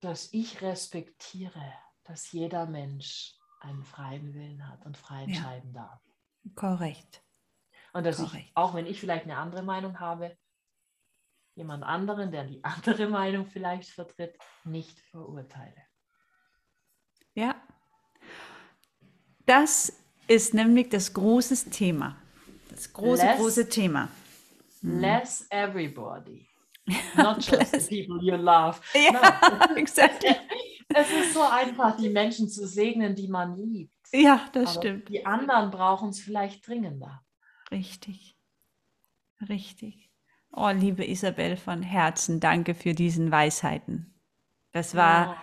dass ich respektiere, dass jeder Mensch einen freien Willen hat und frei entscheiden ja. darf. Korrekt. Und dass Korrekt. ich, auch wenn ich vielleicht eine andere Meinung habe, jemand anderen, der die andere Meinung vielleicht vertritt, nicht verurteile. Ja. Das ist nämlich das große Thema. Das große, less, große Thema. Hm. Less everybody. Not just the people you love. Ja, no. exactly. Es ist so einfach, die Menschen zu segnen, die man liebt. Ja, das Aber stimmt. Die anderen brauchen es vielleicht dringender. Richtig. Richtig. Oh, liebe Isabel von Herzen, danke für diesen Weisheiten. Das war,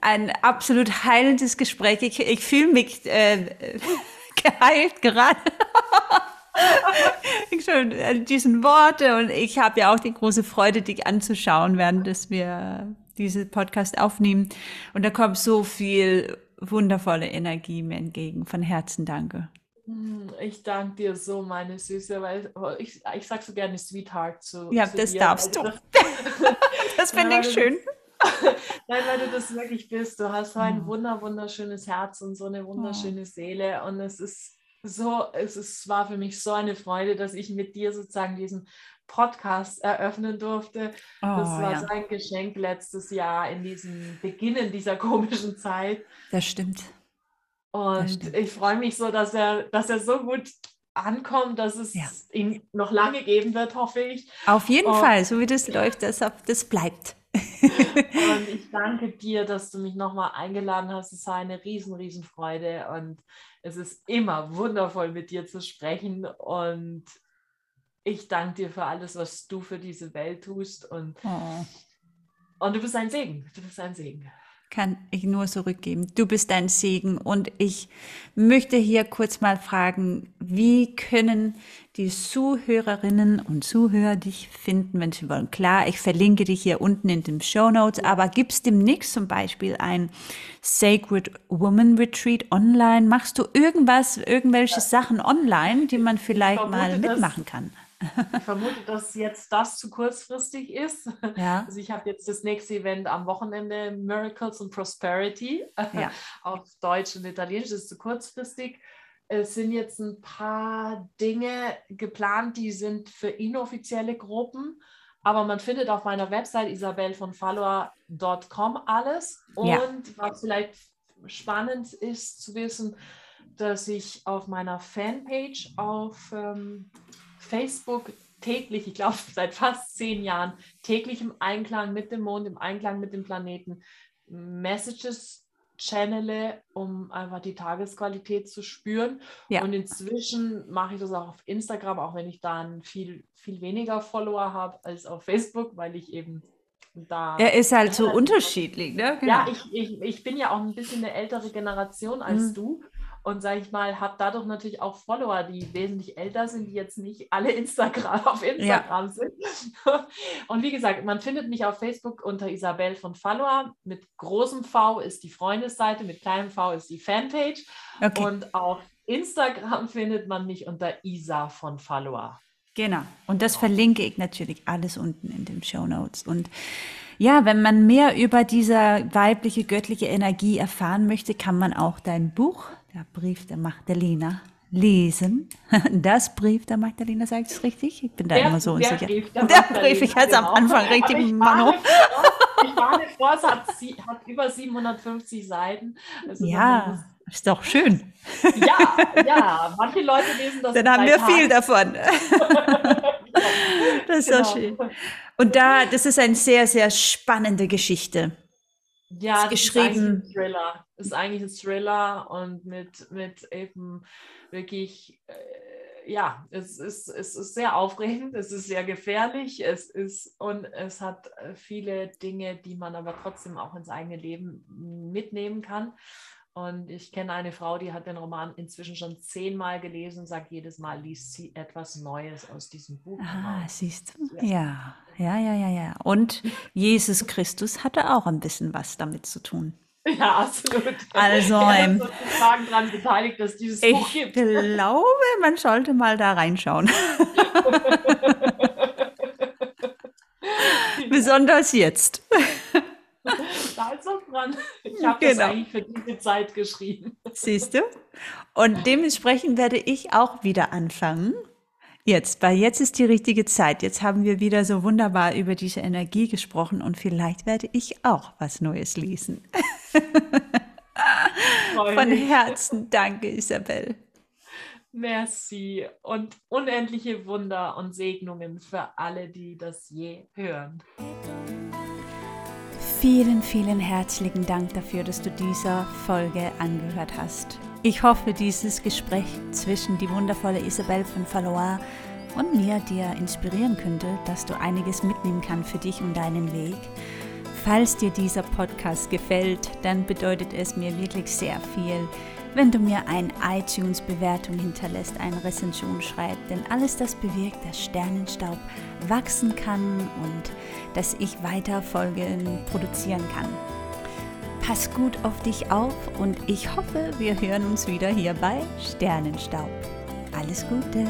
ein absolut heilendes Gespräch. Ich, ich fühle mich äh, geheilt gerade. Schon äh, diesen Worte und ich habe ja auch die große Freude, dich anzuschauen, während dass wir diesen Podcast aufnehmen. Und da kommt so viel wundervolle Energie mir entgegen. Von Herzen danke. Hm, ich danke dir so, meine Süße, weil oh, ich, ich sage so gerne Sweetheart zu. Ja, zu das dir, darfst du. Das, finde ich schön. Nein, weil du das wirklich bist. Du hast so ein hm. wunder, wunderschönes Herz und so eine wunderschöne Seele. Und es ist so, es ist, war für mich so eine Freude, dass ich mit dir sozusagen diesen Podcast eröffnen durfte. Oh, das war ja. so ein Geschenk letztes Jahr in diesem Beginnen dieser komischen Zeit. Das stimmt. Und das stimmt. ich freue mich so, dass er, dass er so gut ankommt, dass es ja. ihn noch lange geben wird, hoffe ich. Auf jeden Und, Fall, so wie das läuft, das, das bleibt. Und ich danke dir, dass du mich nochmal eingeladen hast. Es war eine riesen, riesen Freude und es ist immer wundervoll mit dir zu sprechen und ich danke dir für alles, was du für diese Welt tust und, oh. und du bist ein Segen. Du bist ein Segen kann ich nur zurückgeben. Du bist ein Segen und ich möchte hier kurz mal fragen, wie können die Zuhörerinnen und Zuhörer dich finden, wenn sie wollen? Klar, ich verlinke dich hier unten in den Show Notes, aber gibt es demnächst zum Beispiel ein Sacred Woman Retreat online? Machst du irgendwas, irgendwelche Sachen online, die man vielleicht mal mitmachen kann? Ich vermute, dass jetzt das zu kurzfristig ist. Ja. Also ich habe jetzt das nächste Event am Wochenende, Miracles and Prosperity, ja. auf Deutsch und Italienisch, das ist zu kurzfristig. Es sind jetzt ein paar Dinge geplant, die sind für inoffizielle Gruppen, aber man findet auf meiner Website isabelvonfollower.com alles. Und ja. was vielleicht spannend ist zu wissen, dass ich auf meiner Fanpage auf ähm, Facebook täglich, ich glaube seit fast zehn Jahren, täglich im Einklang mit dem Mond, im Einklang mit dem Planeten Messages channele, um einfach die Tagesqualität zu spüren. Ja. Und inzwischen mache ich das auch auf Instagram, auch wenn ich dann viel, viel weniger Follower habe als auf Facebook, weil ich eben da. Er ist halt so unterschiedlich, ne? Genau. Ja, ich, ich, ich bin ja auch ein bisschen eine ältere Generation als mhm. du und sage ich mal, habe dadurch natürlich auch Follower, die wesentlich älter sind, die jetzt nicht alle Instagram auf Instagram ja. sind. Und wie gesagt, man findet mich auf Facebook unter Isabel von Follower. Mit großem V ist die Freundesseite, mit kleinem V ist die Fanpage. Okay. Und auf Instagram findet man mich unter Isa von Follower. Genau. Und das verlinke ich natürlich alles unten in den Show Notes. Und ja, wenn man mehr über diese weibliche, göttliche Energie erfahren möchte, kann man auch dein Buch der Brief der Magdalena lesen. Das Brief der Magdalena, sagt es richtig? Ich bin da der, immer so unsicher. Brief der, der Brief, ich hatte es genau. am Anfang richtig Mano. Ich war nicht vor, es hat, über 750 Seiten. Also ja, ist doch schön. Ja, ja, manche Leute lesen das. Dann haben wir Tagen. viel davon. das ist genau. doch schön. Und da, das ist eine sehr, sehr spannende Geschichte. Ja, ist geschrieben. Ist ein Thriller. Ist eigentlich ein Thriller und mit, mit eben wirklich, äh, ja, es ist, es ist sehr aufregend, es ist sehr gefährlich, es ist und es hat äh, viele Dinge, die man aber trotzdem auch ins eigene Leben mitnehmen kann. Und ich kenne eine Frau, die hat den Roman inzwischen schon zehnmal gelesen und sagt, jedes Mal liest sie etwas Neues aus diesem Buch. Ah, siehst du? Ja, ja, ja, ja, ja. Und Jesus Christus hatte auch ein bisschen was damit zu tun. Ja, absolut. Also, ist sozusagen daran beteiligt, dass dieses ich Buch gibt. Ich glaube, man sollte mal da reinschauen. Besonders jetzt. Da ist was dran. Ich habe genau. das eigentlich für diese Zeit geschrieben. Siehst du? Und dementsprechend werde ich auch wieder anfangen. Jetzt, weil jetzt ist die richtige Zeit. Jetzt haben wir wieder so wunderbar über diese Energie gesprochen und vielleicht werde ich auch was Neues lesen. Von Herzen danke, Isabel. Merci und unendliche Wunder und Segnungen für alle, die das je hören. Vielen, vielen herzlichen Dank dafür, dass du dieser Folge angehört hast. Ich hoffe, dieses Gespräch zwischen die wundervolle Isabel von Valois und mir dir inspirieren könnte, dass du einiges mitnehmen kannst für dich und deinen Weg. Falls dir dieser Podcast gefällt, dann bedeutet es mir wirklich sehr viel, wenn du mir eine iTunes-Bewertung hinterlässt, eine Rezension schreibst, denn alles das bewirkt, dass Sternenstaub wachsen kann und dass ich weiter Folgen produzieren kann. Pass gut auf dich auf und ich hoffe, wir hören uns wieder hier bei Sternenstaub. Alles Gute!